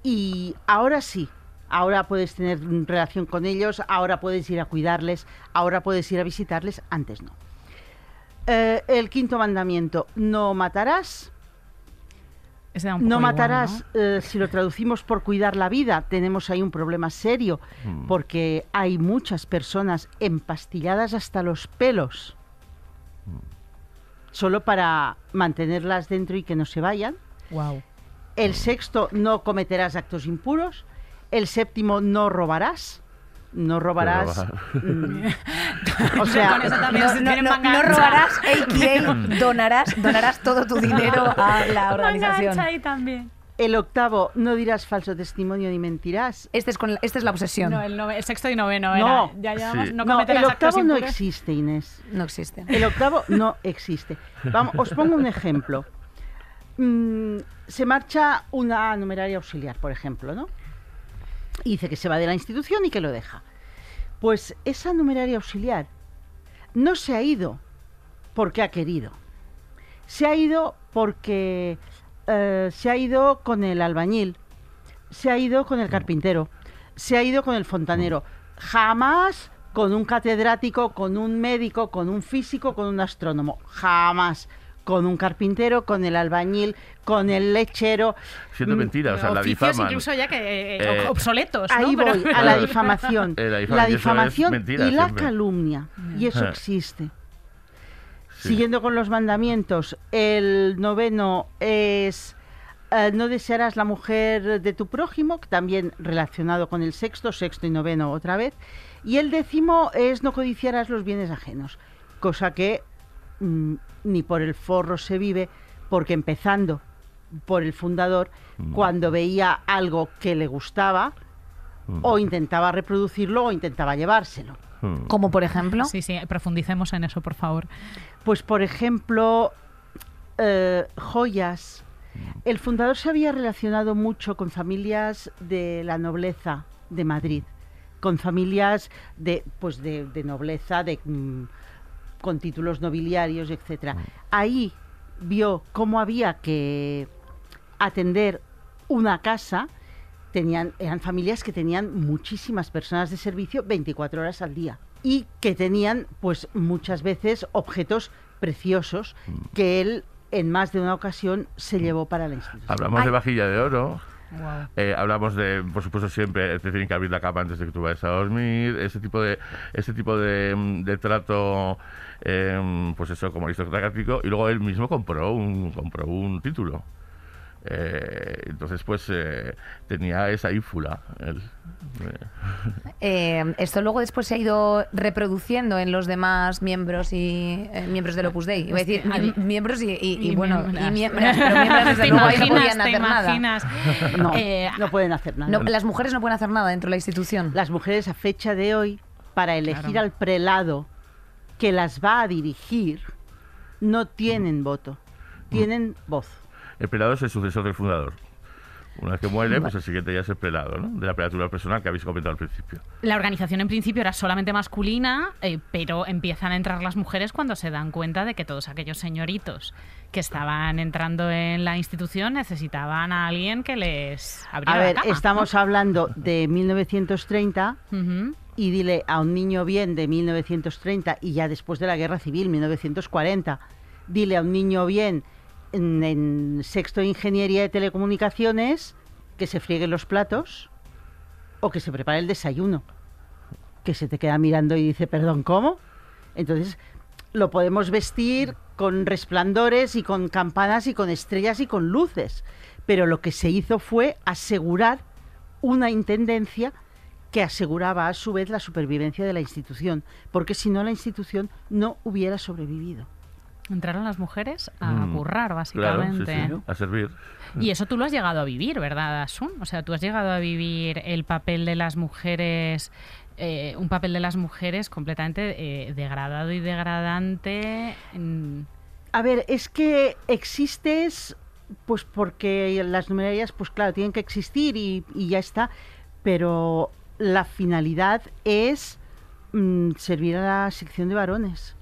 Y ahora sí. Ahora puedes tener relación con ellos, ahora puedes ir a cuidarles, ahora puedes ir a visitarles, antes no. Eh, el quinto mandamiento, no matarás. Ese da un No igual, matarás, eh, si lo traducimos por cuidar la vida, tenemos ahí un problema serio, Mm. porque hay muchas personas empastilladas hasta los pelos, solo para mantenerlas dentro y que no se vayan. Wow. El sexto, no cometerás actos impuros. El séptimo, no robarás. No robarás. robar. mm, (laughs) o sea, No, no, no- robarás, (laughs) a.k.a. donarás, donarás todo tu (laughs) dinero a la organización. ahí también. El octavo, no dirás falso testimonio ni mentirás. Este es con la- esta es la obsesión. No, el, nove- el sexto y noveno No. era. Ya llevamos, Sí. no No, el octavo no existe, Inés. No existe. El octavo no existe. Vamos, os pongo un ejemplo. Mm, se marcha una numeraria auxiliar, por ejemplo, ¿no? Y dice que se va de la institución y que lo deja. Pues esa numeraria auxiliar no se ha ido porque ha querido. Se ha ido porque eh, se ha ido con el albañil, se ha ido con el carpintero, se ha ido con el fontanero. Jamás con un catedrático, con un médico, con un físico, con un astrónomo. Jamás con un carpintero, con el albañil, con el lechero. Siendo Mm, mentira, o sea, la difaman. incluso ya que eh, Eh, obsoletos, ¿no? Ahí Pero- voy, a la (laughs) difamación. Eh, la difamación, la eso es difamación mentira y la siempre. calumnia. Y eso Eh. existe. Sí. Siguiendo con los mandamientos, el noveno es eh, no desearás la mujer de tu prójimo, que también relacionado con el sexto, sexto y noveno otra vez. Y el décimo es no codiciarás los bienes ajenos, cosa que mm, ni por el forro se vive, porque empezando por el fundador, Mm. cuando veía algo que le gustaba, Mm. o intentaba reproducirlo o intentaba llevárselo. Mm. Como por ejemplo. Sí, sí, profundicemos en eso, por favor. Pues, por ejemplo, eh, joyas. El fundador se había relacionado mucho con familias de la nobleza de Madrid, con familias de, pues de, de nobleza, de, mm, con títulos nobiliarios, etcétera. Ahí vio cómo había que atender una casa. Tenían, eran familias que tenían muchísimas personas de servicio 24 horas al día y que tenían pues muchas veces objetos preciosos que él en más de una ocasión se llevó para la institución. Hablamos Ay. de vajilla de oro. Wow. eh, hablamos de, por supuesto, siempre te tienen que abrir la cama antes de que tú vayas a dormir. Ese tipo de, ese tipo de, mm, de trato, eh, pues eso, como aristocrático. Y luego él mismo compró un, compró un título. Eh, entonces, pues eh, tenía esa ínfula. él. (laughs) Eh, esto luego después se ha ido reproduciendo en los demás miembros y eh, miembros del Opus Dei. Iba a decir (laughs) miembros y, y- y Y bueno, miembras. y miembros, pero miembros desde ¿Te (laughs) luego ahí no podían nada. No, Eh, no pueden hacer nada. No, las mujeres no pueden hacer nada dentro de la institución. Las mujeres a fecha de hoy, para elegir Claro. al prelado que las va a dirigir, no tienen voto, tienen voz. El prelado es el sucesor del fundador. Una vez que muere, pues el siguiente ya es el prelado, ¿no? De la prelatura personal que habéis comentado al principio. La organización en principio era solamente masculina, eh, pero empiezan a entrar las mujeres cuando se dan cuenta de que todos aquellos señoritos que estaban entrando en la institución necesitaban a alguien que les abriera A ver, la cama, estamos hablando de 1930 ¿no? Ujú. y dile a un niño bien de 1930 y ya después de la guerra civil, 1940, dile a un niño bien en, sexto de ingeniería de telecomunicaciones que se friegue los platos o que se prepare el desayuno, que se te queda mirando y dice, perdón, ¿cómo? Entonces lo podemos vestir con resplandores y con campanas y con estrellas y con luces, pero lo que se hizo fue asegurar una intendencia que aseguraba a su vez la supervivencia de la institución, porque si no la institución no hubiera sobrevivido. Entraron las mujeres a Mm, currar, Claro, sí, básicamente. sí, a servir. Y eso tú lo has llegado a vivir, ¿verdad, Asun? O sea, tú has llegado a vivir el papel de las mujeres, eh, un papel de las mujeres completamente eh, degradado y degradante. A ver, es que existes, pues porque las numerarias, pues claro, tienen que existir y, y ya está, pero la finalidad es mm, servir a la sección de varones.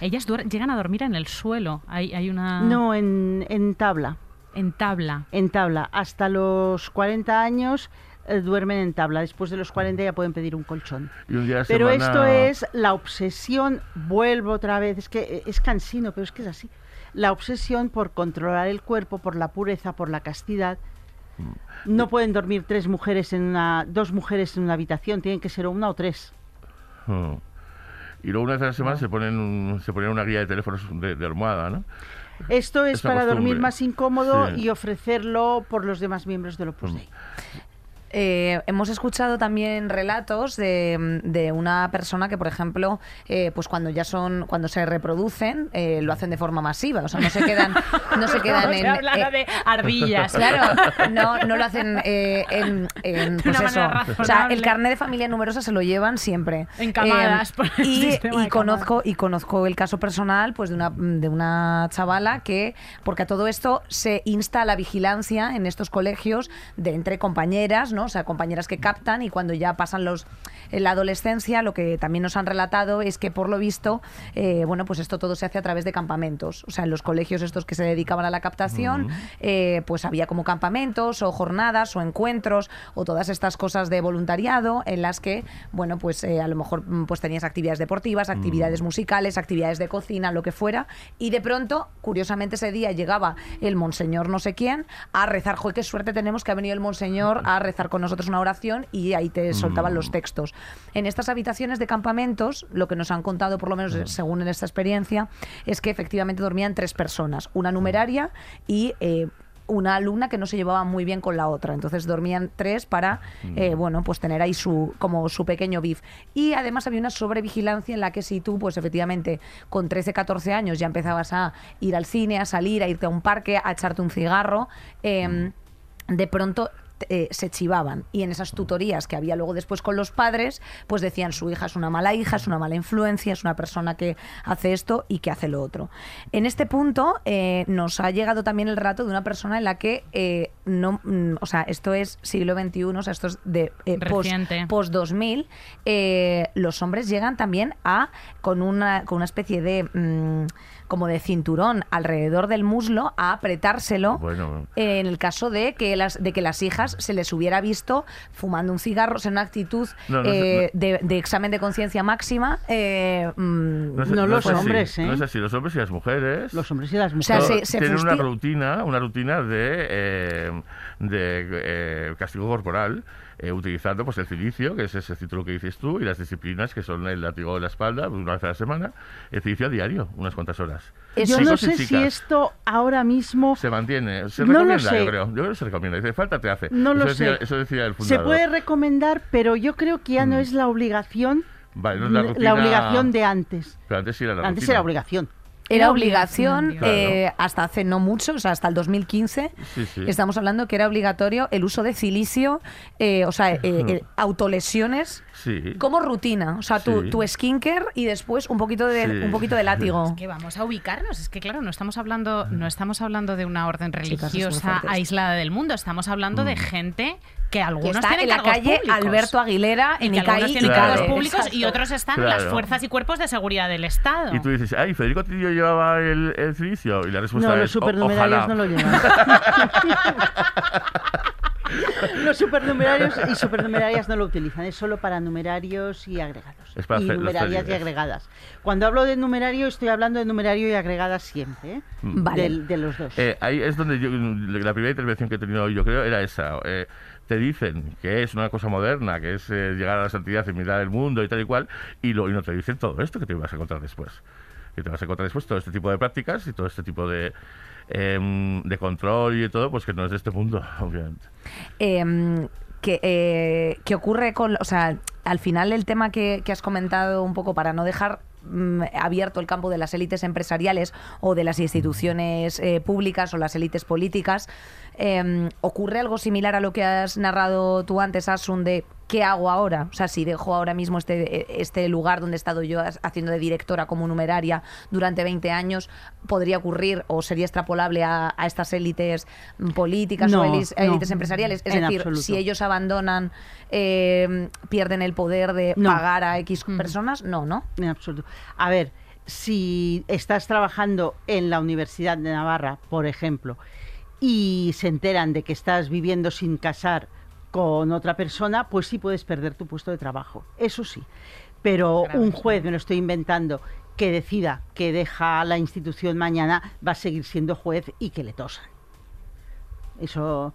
Ellas llegan a dormir en el suelo. Hay, hay una. No, en, en tabla, En tabla. en tabla. Hasta los 40 años eh, duermen en tabla, después de los 40 ya pueden pedir un colchón. Y un día a la Pero semana- esto es la obsesión, vuelvo otra vez, es que eh, es cansino, pero es que es así. La obsesión por controlar el cuerpo, por la pureza, por la castidad. Mm. No pueden dormir tres mujeres en una, dos mujeres en una habitación, tienen que ser una o tres. Mm. Y luego una vez a la semana se ponen, un- se ponen una guía de teléfonos de, de almohada, ¿no? Esto es Esa para dormir costumbre. más incómodo Sí. y ofrecerlo por los demás miembros del Opus Mm. Dei. Eh, hemos escuchado también relatos de, de una persona que, por ejemplo, eh, pues cuando ya son, cuando se reproducen, eh, lo hacen de forma masiva. O sea, no se quedan, no se quedan en. eh, de ardillas. Claro, no, no lo hacen en, en, pues una eso. O sea, el carnet de familia numerosa se lo llevan siempre. En camadas, por el y, conozco y conozco el caso personal, pues de una de una chavala que, porque a todo esto se insta a la vigilancia en estos colegios de entre compañeras, ¿no? ¿No? O sea, compañeras que captan y cuando ya pasan los en la adolescencia, lo que también nos han relatado es que por lo visto, eh, bueno, pues esto todo se hace a través de campamentos. O sea, en los colegios estos que se dedicaban a la captación, eh, pues había como campamentos o jornadas o encuentros o todas estas cosas de voluntariado en las que, bueno, pues eh, a lo mejor mm, pues tenías actividades deportivas, actividades musicales, actividades de cocina, lo que fuera, y de pronto, curiosamente ese día llegaba el monseñor no sé quién a rezar, joder, qué suerte tenemos que ha venido el monseñor a rezar con nosotros una oración y ahí te soltaban los textos. En estas habitaciones de campamentos, lo que nos han contado, por lo menos según en esta experiencia, es que efectivamente dormían tres personas, una numeraria y eh, una alumna que no se llevaba muy bien con la otra. Entonces dormían tres para, eh, bueno, pues tener ahí su, como su pequeño bif. Y además había una sobrevigilancia en la que si tú, pues efectivamente, con 13, 14 años ya empezabas a ir al cine, a salir, a irte a un parque, a echarte un cigarro, em, de pronto eh, se chivaban. Y en esas tutorías que había luego después con los padres, pues decían su hija es una mala hija, es una mala influencia, es una persona que hace esto y que hace lo otro. En este punto eh, nos ha llegado también el rato de una persona en la que eh, no, mm, o sea, esto es siglo XXI, o sea, esto es de post, Reciente. post 2000, los hombres llegan también a con una, con una especie de mm, como de cinturón alrededor del muslo a apretárselo Bueno. en el caso de que las de que las hijas se les hubiera visto fumando un cigarro, o sea, una actitud No, no eh, de, de examen de conciencia máxima. eh, mm, No los es así, hombres, ¿eh? No es así, los hombres y las mujeres. Los hombres y las sea, mujeres. se- tienen una rutina, una rutina de, eh, de eh, castigo corporal, eh, utilizando pues el cilicio, que es ese título que dices tú, y las disciplinas que son el látigo en la espalda, una vez a la semana, el cilicio a diario, unas cuantas horas. Yo no chicos sé si esto ahora mismo Se mantiene, se No lo recomienda, sé. yo creo. Yo creo que se recomienda. Dice, falta te hace. No eso lo decía, sé. Eso decía el se fundador. puede recomendar, pero yo creo que ya no Mm. es la obligación Vale, no es la, la, rutina- obligación de antes. Pero antes era la Antes rutina. era obligación. Era obligación eh, hasta hace no mucho, o sea, hasta el 2015. Sí, sí. Estamos hablando que era obligatorio el uso de cilicio, eh, o sea, eh, eh, autolesiones Sí. como rutina. O sea, tu, Sí. tu skincare y después un poquito de, Sí. un poquito de látigo. que vamos a ubicarnos. Es que claro, no estamos hablando, no estamos hablando de una orden es religiosa aislada del mundo. Estamos hablando Mm. de gente que Que algunos está tienen en la cargos calle públicos. Alberto Aguilera, y en que algunos Icaí tienen y Claro. cargos públicos y Exacto. otros están en las Claro. fuerzas y cuerpos de seguridad del Estado. Y tú dices, ay, Federico Tillo llevaba el, el silicio. Y la respuesta No, es, los "O- supernumerarios ojalá. no lo llevan. (laughs) (laughs) (laughs) los supernumerarios y supernumerarias no lo utilizan, es solo para numerarios y agregados. Es para y hacer los numerarias y agregadas. Cuando hablo de numerario, estoy hablando de numerario y agregadas siempre, ¿eh? Mm. Vale. Del- de los dos. Eh, ahí es donde yo, la primera intervención que he tenido hoy, yo creo, era esa. Eh, te dicen que es una cosa moderna, que es eh, llegar a la santidad y mirar el mundo y tal y cual, y, lo, y no te dicen todo esto que te vas a encontrar después. Que te vas a encontrar después todo este tipo de prácticas y todo este tipo de, em, de control y todo, pues que no es de este mundo, (laughs) obviamente. eh, que, que ocurre con, o sea, al final el tema que, que has comentado un poco para no dejar mm, abierto el campo de las élites empresariales o de las instituciones eh, públicas o las élites políticas, eh, ocurre algo similar a lo que has narrado tú antes, Asun, de ¿qué hago ahora? O sea, si dejo ahora mismo este, este lugar donde he estado yo haciendo de directora como numeraria durante 20 años, ¿podría ocurrir o sería extrapolable a, a estas élites políticas No, o élites, no, élites empresariales? Es decir, absoluto. si ellos abandonan, eh, pierden el poder de No. pagar a X personas, no, ¿no? En absoluto. A ver, si estás trabajando en la Universidad de Navarra, por ejemplo, y se enteran de que estás viviendo sin casar con otra persona, pues sí puedes perder tu puesto de trabajo. Eso sí. Pero un juez, me lo estoy inventando, que decida que deja la institución mañana, va a seguir siendo juez y que le tosan. Eso,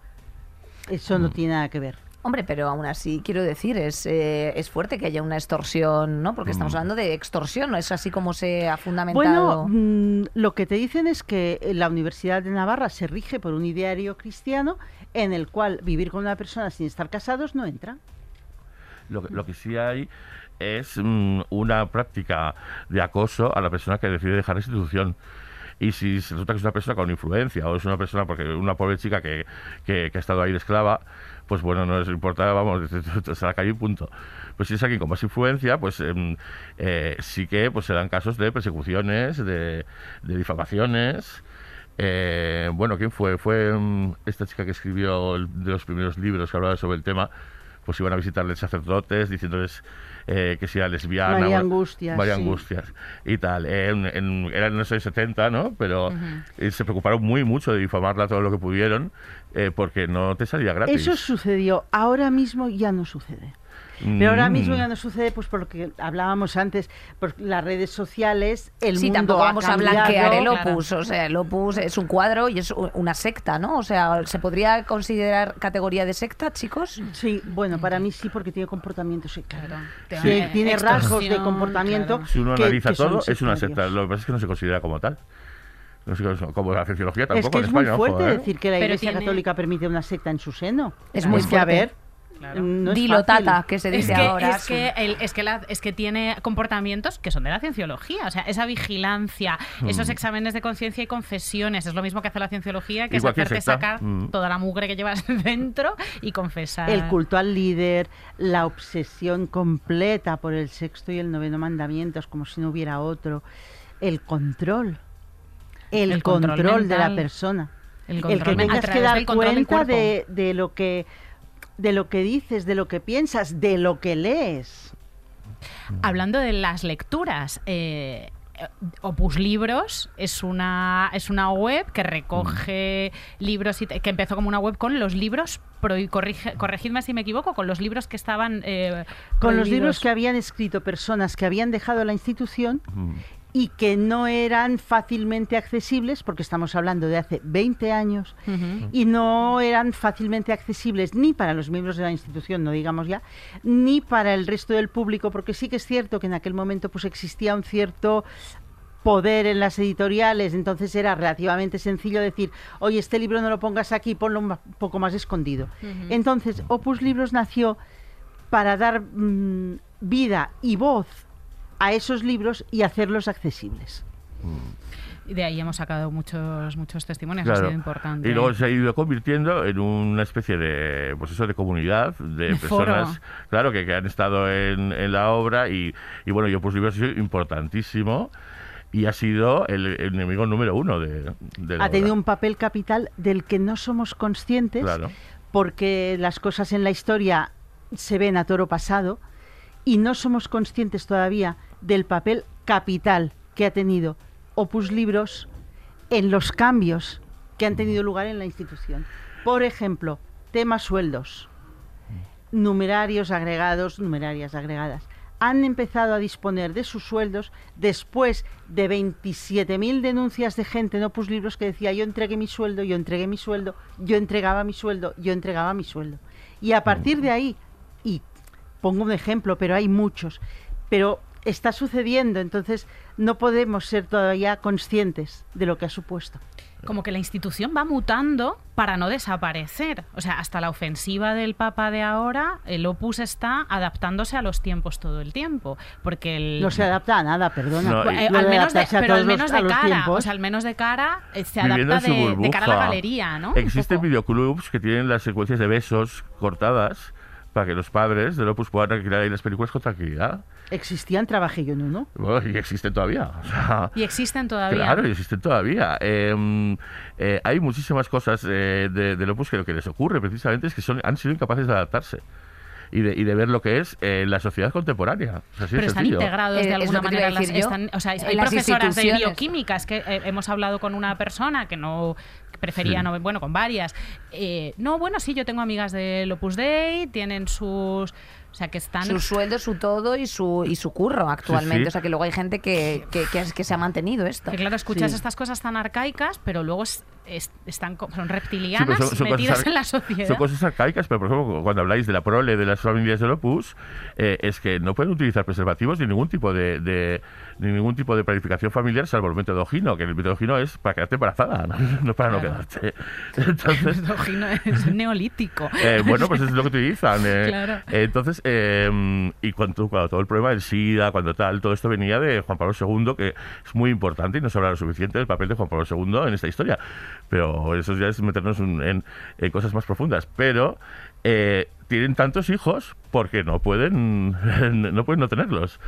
eso no tiene nada que ver. Hombre, pero aún así, quiero decir, es, eh, es fuerte que haya una extorsión, ¿no? Porque estamos hablando de extorsión, ¿no? Es así como se ha fundamentado. Bueno, mm, lo que te dicen es que la Universidad de Navarra se rige por un ideario cristiano en el cual vivir con una persona sin estar casados no entra. Lo, que- lo que sí hay es mm, una práctica de acoso a la persona que decide dejar la institución. Y si resulta que es una persona con influencia o es una persona, porque una pobre chica que, que- ha estado ahí de esclava, pues bueno, no les importa, vamos, se la calle y punto. Pues si es alguien con más influencia, pues em, eh, sí que pues se dan casos de persecuciones, de, difamaciones Eh, bueno, ¿quién fue? Fue mm, esta chica que escribió el- de los primeros libros que hablaba sobre el tema. Pues iban a visitarles sacerdotes diciéndoles eh, que si era lesbiana. María Angustias, María sí. Angustias y tal. Eh, en, en- eran en los años 70, ¿no? Pero eh, se preocuparon muy mucho de difamarla todo lo que pudieron eh, porque no te salía gratis. Eso sucedió. Ahora mismo ya no sucede. Pero ahora Mm. mismo ya no sucede, pues porque hablábamos antes, por las redes sociales, el sí, mundo tampoco ha vamos a cambiado. blanquear el Claro. Opus. O sea, el Opus es un cuadro y es una secta, ¿no? O sea, ¿se podría considerar categoría de secta, chicos? Sí, bueno, para mí sí, porque tiene comportamientos sectarios. Claro. Sí, Tiene tiene rasgos de comportamiento. claro. Si uno que- analiza que son todo, es una secta. Lo que pasa es que no se considera como tal. No sé, como la cienciología Es tampoco que en es muy España. ojo, fuerte ¿eh? decir que la Iglesia tiene- Católica permite una secta en su seno. Es muy que, a fuerte. ver, Claro. no es Dilo, tata, que se Es dice que, ahora. es, que el- es, que la- es que tiene comportamientos que son de la cienciología, o sea, esa vigilancia, Hmm. esos exámenes de conciencia y confesiones, es lo mismo que hace la cienciología, que es hacerte secta. sacar Mm. toda la mugre que llevas (laughs) dentro y confesar. El culto al líder, la obsesión completa por el sexto y el noveno mandamientos, como si no hubiera otro, el control, el, El control control, de la persona, El el control que tengas que dar cuenta de, de lo que de lo que dices, de lo que piensas, de lo que lees. Hablando de las lecturas, eh, Opus Libros es una, es una web que recoge libros, y te- que empezó como una web con los libros, prohi- corrige- corregidme si me equivoco, con los libros que estaban... eh, Con los libros que habían escrito personas que habían dejado la institución Mm. Y que no eran fácilmente accesibles, porque estamos hablando de hace 20 años, y no eran fácilmente accesibles ni para los miembros de la institución, no digamos ya, ni para el resto del público, porque sí que es cierto que en aquel momento pues existía un cierto poder en las editoriales, entonces era relativamente sencillo decir, oye, este libro no lo pongas aquí, ponlo un poco más escondido. Entonces, Opus Libros nació para dar mm, vida y voz a esos libros y hacerlos accesibles. Y de ahí hemos sacado muchos, muchos testimonios, ha Claro. sido importante. Y luego se ha ido convirtiendo en una especie de, pues eso, de comunidad, de De personas, foro. claro, que, que han estado en, en la obra y, y bueno, yo pues Libros ha sido importantísimo y ha sido el, el enemigo número uno de, de la Ha tenido obra. un papel capital del que no somos conscientes Claro. porque las cosas en la historia se ven a toro pasado y no somos conscientes todavía del papel capital que ha tenido Opus Libros en los cambios que han tenido lugar en la institución. Por ejemplo, tema sueldos, numerarios agregados, numerarias agregadas. Han empezado a disponer de sus sueldos después de 27.000 denuncias de gente en Opus Libros que decía yo entregué mi sueldo, yo entregué mi sueldo, yo entregaba mi sueldo, yo entregaba mi sueldo. Y a partir de ahí, y pongo un ejemplo, pero hay muchos, pero está sucediendo, entonces no podemos ser todavía conscientes de lo que ha supuesto. Como que la institución va mutando para no desaparecer. O sea, hasta la ofensiva del Papa de ahora, el Opus está adaptándose a los tiempos todo el tiempo. Porque el, No se adapta a nada, perdona. No, y- eh, al menos de, pero al los- menos de cara, o sea, al menos de cara eh, se Viviendo adapta de, de cara a la galería, ¿no? Existen videoclubs que tienen las secuencias de besos cortadas para que los padres del Opus puedan alquilar ahí las películas con tranquilidad. Existían, en uno. Bueno, y existen todavía. O sea, Y existen todavía. Claro, y existen todavía. Eh, eh, hay muchísimas cosas eh, de, del Opus que lo que les ocurre precisamente es que son, han sido incapaces de adaptarse y de, y de ver lo que es eh, la sociedad contemporánea. O sea, pero están sencillo. integrados Eh, de es alguna manera. las- están- o sea, hay las profesoras de instituciones. bioquímica, es que eh, hemos hablado con una persona que no que prefería, Sí. no, bueno, con varias. Eh, no, bueno, sí, yo tengo amigas del Opus Dei, tienen sus... O sea, que están... Su sueldo, su todo y su, y su curro actualmente. sí. O sea que luego hay gente que, que, que, es- que se ha mantenido esto. Que claro, escuchas Sí. estas cosas tan arcaicas, pero luego es- es- están, son Sí, reptilianas pero son- son metidas en la sociedad. Son cosas arcaicas, pero por ejemplo, cuando habláis de la prole de las familias del Opus, eh, es que no pueden utilizar preservativos ni ningún tipo de, de- ni ningún tipo de planificación familiar, salvo el metodogino, que el metodogino es para quedarte embarazada, (laughs) no, no para no quedarte. Entonces, Misógino es (laughs) neolítico. Eh, bueno, pues es lo que utilizan. eh. Claro. Entonces, eh, y cuando, cuando todo el problema del SIDA, cuando tal, todo esto venía de Juan Pablo II, que es muy importante y no se habla lo suficiente del papel de Juan Pablo II en esta historia. Pero eso ya es meternos en, cosas más profundas. Pero eh, tienen tantos hijos porque no pueden, (laughs) no pueden no tenerlos.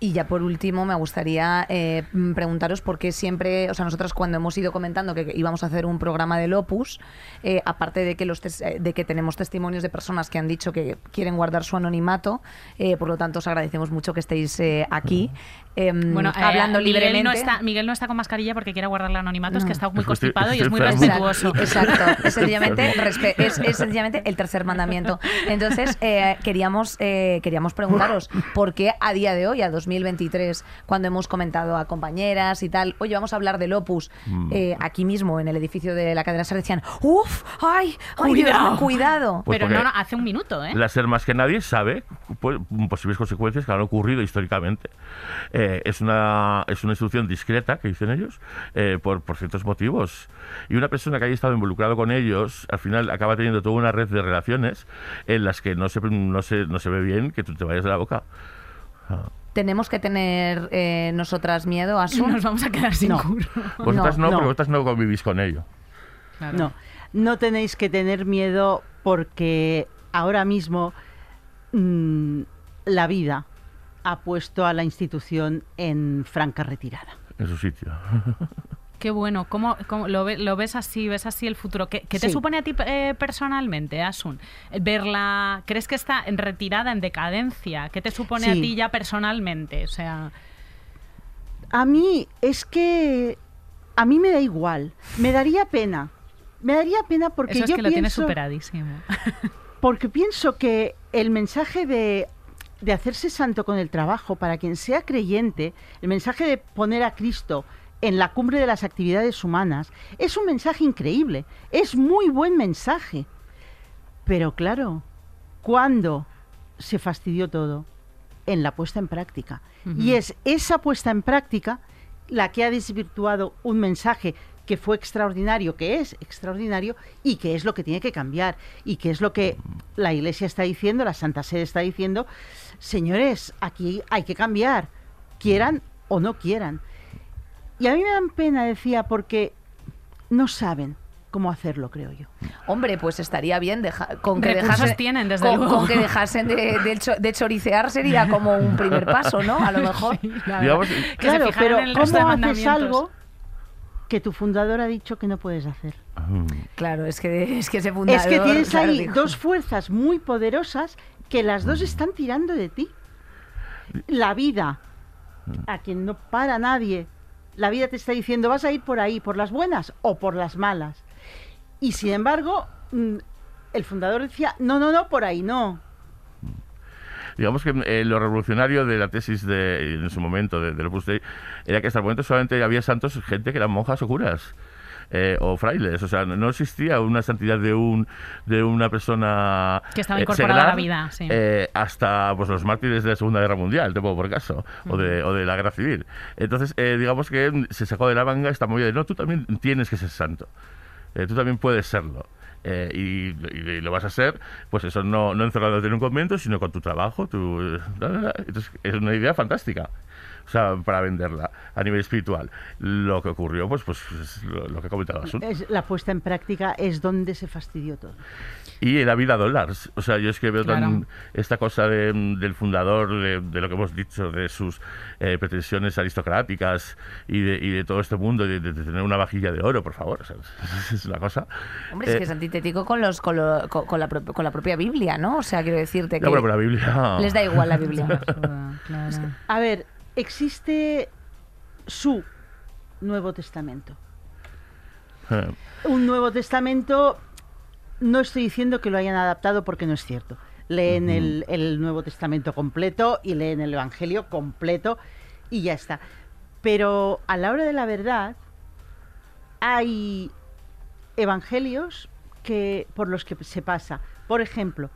Y ya por último, me gustaría eh, preguntaros por qué siempre, o sea, nosotros cuando hemos ido comentando que íbamos a hacer un programa del Opus, eh, aparte de que, los tes- eh, de que tenemos testimonios de personas que han dicho que quieren guardar su anonimato, eh, por lo tanto os agradecemos mucho que estéis eh, aquí em, Bueno, eh, hablando Miguel libremente. No está, Miguel no está con mascarilla porque quiere guardar el anonimato, es que está muy constipado y es muy respetuoso. Exacto, es (laughs) sencillamente, es, es sencillamente el tercer mandamiento. Entonces, eh, queríamos, eh, queríamos preguntaros por qué a día de hoy, a 2023, cuando hemos comentado a compañeras y tal, oye, vamos a hablar del Opus, Mm. eh, aquí mismo en el edificio de la cadena SER decían, uff, ay, ay, Dios, Cuidado. cuidado. Pues Pero no, no, hace un minuto, ¿eh? La SER más que nadie sabe pues, posibles consecuencias que han ocurrido históricamente. Eh, es, una, es una institución discreta, que dicen ellos, eh, por, por ciertos motivos. Y una persona que haya estado involucrado con ellos, al final acaba teniendo toda una red de relaciones en las que no se, no se, no se ve bien que tú te vayas de la boca. Ah. Tenemos que tener eh, nosotras miedo, Asun. (laughs) Nos vamos a quedar sin No. curro. (laughs) Vosotras no, no. porque vosotras no convivís con ello. Claro. No, no tenéis que tener miedo porque ahora mismo mm, la vida ha puesto a la institución en franca retirada. En su sitio. (laughs) Qué bueno. ¿Cómo, cómo lo, ve- lo ves así? ¿Ves así el futuro? ¿Qué, qué te Sí. supone a ti eh, personalmente, Asun? Verla, ¿crees que está en retirada, en decadencia? ¿Qué te supone a ti ya personalmente? O sea, A mí es que a mí me da igual, me daría pena. Me daría pena porque eso es yo que lo tienes pienso superadísimo. (laughs) porque pienso que el mensaje de de hacerse santo con el trabajo para quien sea creyente, el mensaje de poner a Cristo en la cumbre de las actividades humanas, es un mensaje increíble, es muy buen mensaje. Pero claro, ¿cuándo se fastidió todo? En la puesta en práctica. Y es esa puesta en práctica la que ha desvirtuado un mensaje que fue extraordinario, que es extraordinario y que es lo que tiene que cambiar y que es lo que la Iglesia está diciendo, la Santa Sede está diciendo, señores, aquí hay que cambiar, quieran o no quieran. Y a mí me dan pena, decía, porque no saben cómo hacerlo, creo yo. Hombre, pues estaría bien deja- con que Recursos dejasen, tienen, desde con, luego. con que dejasen de, de cho- de choricear sería como un primer paso, ¿no? A lo (laughs) mejor. Digamos, Que se claro, pero ¿cómo haces algo que tu fundador ha dicho que no puedes hacer? mm, Claro, es que, es que ese fundador... Es que tienes claro, ahí dijo- dos fuerzas muy poderosas que las dos están tirando de ti. La vida, a quien no para nadie, la vida te está diciendo, vas a ir por ahí, por las buenas o por las malas. Y sin embargo, mm, el fundador decía, no, no, no, por ahí no. digamos que eh, lo revolucionario de la tesis de, en su momento de, del Opus Dei era que hasta el momento solamente había santos, gente que eran monjas o curas. Eh, o frailes, o sea, no, existía una santidad de un de una persona Que estaba eh, incorporada a la vida, sí. eh, hasta pues los mártires de la Segunda Guerra Mundial, te pongo por caso, o, de, o de la Guerra Civil. Entonces, eh, digamos que se sacó de la manga esta movida de no, tú también tienes que ser santo, Eh, tú también puedes serlo. Eh, y, y lo vas a ser, pues eso, no, no encerrándote en un convento, sino con tu trabajo. Tu. Entonces, es una idea fantástica. O sea, para venderla a nivel espiritual. Lo que ocurrió, pues, pues es lo, lo que ha comentado Asun. Es, la puesta en práctica es donde se fastidió todo. Y la vida dólares. O sea, yo es que veo tan Claro. esta cosa de, del fundador, de, de lo que hemos dicho, de sus eh, pretensiones aristocráticas y de, y de todo este mundo, de, de tener una vajilla de oro, por favor. O sea, es una cosa. Hombre, es Eh, que es antitético con, los, con, lo- con- con la, pro- con la propia Biblia, ¿no? O sea, quiero decirte que no, bueno, pero la Biblia. les da igual la Biblia. (laughs) Claro. A ver, existe su Nuevo Testamento. Eh, un Nuevo Testamento, no estoy diciendo que lo hayan adaptado porque no es cierto. Leen el, el Nuevo Testamento completo y leen el Evangelio completo y ya está. Pero a la hora de la verdad, hay evangelios que, por los que se pasa. Por ejemplo,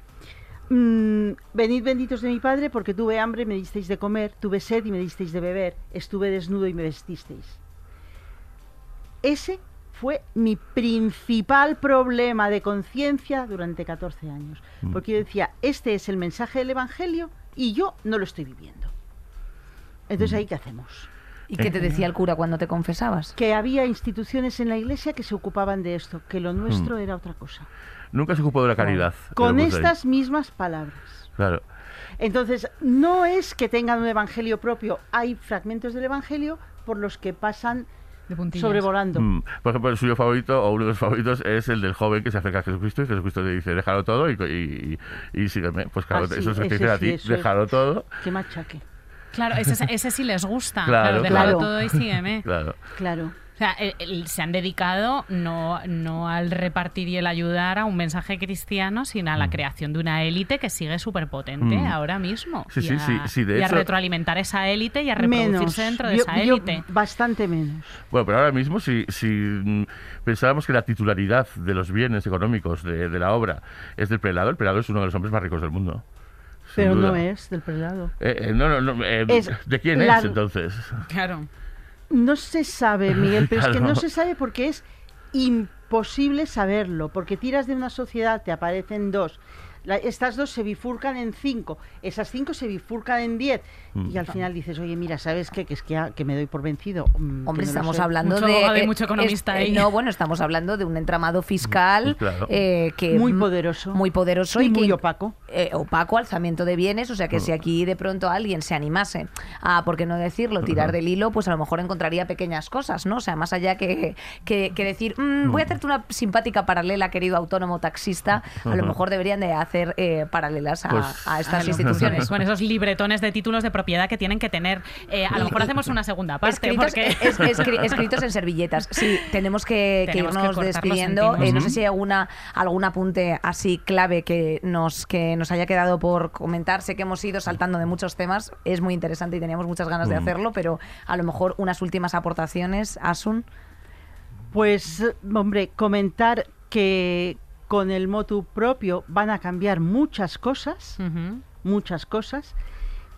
mm, venid benditos de mi Padre porque tuve hambre y me disteis de comer, tuve sed y me disteis de beber, estuve desnudo y me vestisteis. Ese fue mi principal problema de conciencia durante 14 años. Porque yo decía, este es el mensaje del Evangelio y yo no lo estoy viviendo. Entonces, ¿ahí qué hacemos? ¿Y qué te decía el cura cuando te confesabas? Que había instituciones en la iglesia que se ocupaban de esto, que lo nuestro era otra cosa. Nunca se ocupó de la caridad. Con estas mismas palabras. Claro. Entonces, no es que tengan un evangelio propio, hay fragmentos del evangelio por los que pasan De sobrevolando. Mm, Por ejemplo, el suyo favorito, o uno de los favoritos, es el del joven que se acerca a Jesucristo y Jesucristo le dice, déjalo todo y, y, y- y sígueme. Pues claro, Ah, sí, eso es lo que te dice a sí, ti, es. déjalo todo. Qué machaque. Claro, ese, ese sí les gusta. Claro, Claro, déjalo claro. todo y sígueme. Claro. Claro. O sea, el- el- se han dedicado no, no al repartir y el ayudar a un mensaje cristiano, sino a la creación de una élite que sigue súper potente Mm. ahora mismo. Sí, y sí, a, sí, sí, de y a retroalimentar esa élite y a reproducirse Menos. dentro de Yo- esa yo élite. bastante menos. Bueno, pero ahora mismo, si, si mm, pensáramos que la titularidad de los bienes económicos de, de la obra es del prelado, el prelado es uno de los hombres más ricos del mundo. Pero duda. no es del prelado. Eh, eh, no, no, no, eh, Es ¿De quién la- es entonces? Claro. No se sabe, Miguel, pero es que no se sabe porque es imposible saberlo, porque tiras de una sociedad, te aparecen dos. La- estas dos se bifurcan en cinco, esas cinco se bifurcan en diez. Mm. Y al final dices, oye, mira, ¿sabes qué? Que es que, que me doy por vencido. mm, Hombre, no estamos sé". hablando Mucho de... abogado y eh, mucho economista es- eh, ahí. No, bueno, estamos hablando de un entramado fiscal Claro. eh, que... Muy mm, poderoso. Muy poderoso Y y, muy que- opaco. eh, opaco, alzamiento de bienes, o sea que si aquí de pronto alguien se animase a, por qué no decirlo, tirar del hilo, pues a lo mejor encontraría pequeñas cosas, ¿no? O sea, más allá que, que, que decir, "Mm, voy a hacerte una simpática paralela, querido autónomo taxista, a lo mejor deberían de hacer eh, paralelas a, Pues- a estas A instituciones. Con esos libretones de títulos de propiedad que tienen que tener. Eh, a lo mejor hacemos una segunda parte. Escritos, porque... es- escri- escritos en servilletas. Sí, tenemos que, que Tenemos que irnos los despidiendo. Eh, no sé si hay alguna, algún apunte así clave que nos, que nos haya quedado por comentar. Sé que hemos ido saltando de muchos temas. Es muy interesante y teníamos muchas ganas de hacerlo, pero a lo mejor unas últimas aportaciones, Asun. Pues, hombre, comentar que con el motu propio van a cambiar muchas cosas. Muchas cosas,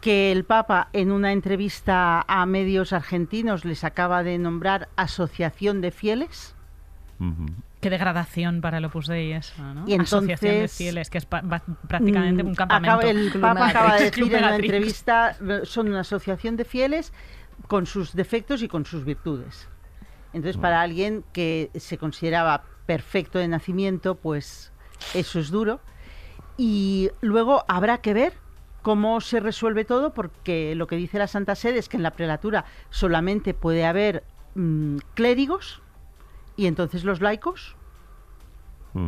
que el Papa en una entrevista a medios argentinos les acaba de nombrar Asociación de Fieles. Ujú. Qué degradación para el Opus Dei eso, ¿no? Y Asociación de entonces, fieles, que es prácticamente Mm, un campamento. acaba- el Club Papa acaba de decir Club en una entrevista, eh, son una asociación de fieles con sus defectos y con sus virtudes. Entonces, para alguien que se consideraba perfecto de nacimiento, pues eso es duro. Y luego habrá que ver cómo se resuelve todo, porque lo que dice la Santa Sede es que en la prelatura solamente puede haber mm, clérigos y entonces los laicos.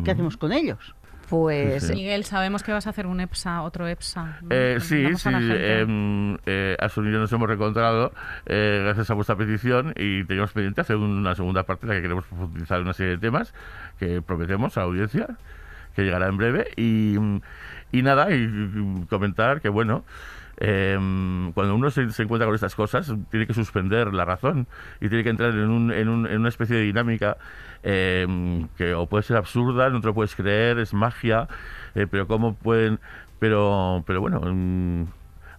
¿qué hacemos con ellos? Pues Sí. Miguel, sabemos que vas a hacer un EPSA, otro EPSA. ¿no? Eh, sí, sí. em, eh, yo nos hemos reencontrado eh, gracias a vuestra petición y teníamos pendiente hacer una segunda parte en la que queremos profundizar en una serie de temas que prometemos a la audiencia que llegará en breve. Y, y nada, y, y comentar que, bueno, em, cuando uno se, se encuentra con estas cosas, tiene que suspender la razón y tiene que entrar en, un- en un- en una especie de dinámica em, que o puede ser absurda, no te lo puedes creer, es magia, eh, pero cómo pueden... Pero, pero bueno, mm,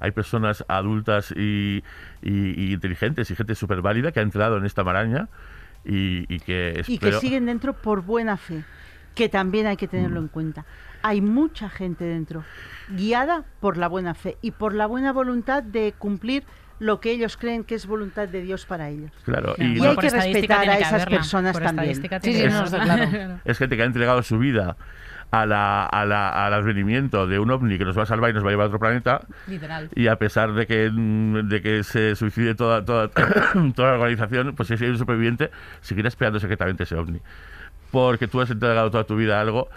hay personas adultas y, y- y inteligentes y gente súper válida que ha entrado en esta maraña y, y que y que espero- siguen dentro por buena fe, que también hay que tenerlo Mm. en cuenta. Hay mucha gente dentro, guiada por la buena fe y por la buena voluntad de cumplir lo que ellos creen que es voluntad de Dios para ellos. Claro, y, hay que respetar a esas personas por también. Sí, sí, no, (laughs) claro. es gente que ha entregado su vida a la, a la- al advenimiento de un ovni que nos va a salvar y nos va a llevar a otro planeta Literal. y a pesar de que mm, de que se suicide toda toda, (coughs) toda la organización pues si hay un superviviente seguirá esperando secretamente ese ovni porque tú has entregado toda tu vida a algo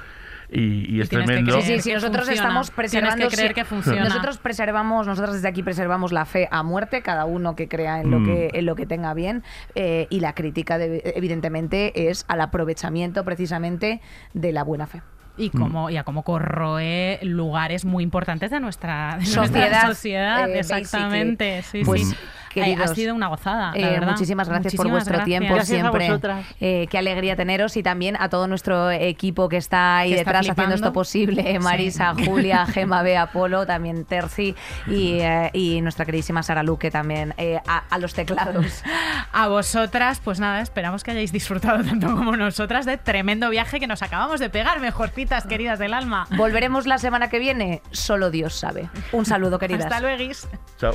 y, y es tremendo Sí, sí, sí, nosotros funciona. estamos preservando. que creer que funciona. Nosotros preservamos, nosotros desde aquí preservamos la fe a muerte, cada uno que crea en lo Mm. que en lo que tenga bien, eh, y la crítica, de- evidentemente, es al aprovechamiento precisamente de la buena fe. Y cómo, y a cómo corroe lugares muy importantes de nuestra, de Sociedad, nuestra sociedad. eh, exactamente. Sí, Pues, sí. queridos, ha sido una gozada. la Eh, verdad. muchísimas gracias por vuestro gracias. tiempo Gracias siempre. Eh, qué alegría teneros y también a todo nuestro equipo que está ahí Que está detrás haciendo esto posible. Eh, Marisa, (laughs) Julia, Gema, Bea, Polo, también Terci y, eh, y nuestra queridísima Sara Luque también eh, a, a los teclados. (laughs) A vosotras, pues nada, esperamos que hayáis disfrutado tanto como nosotras de tremendo viaje que nos acabamos de pegar, mejorcitas queridas del alma. Volveremos la semana que viene, solo Dios sabe. Un saludo, queridas. Hasta luego. chao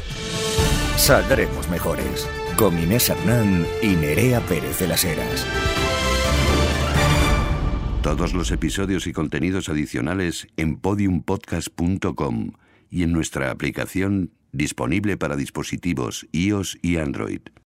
Saldremos mejores. Con Inés Hernán y Nerea Pérez de las Heras. Todos los episodios y contenidos adicionales en podiumpodcast.com y en nuestra aplicación disponible para dispositivos iOS y Android.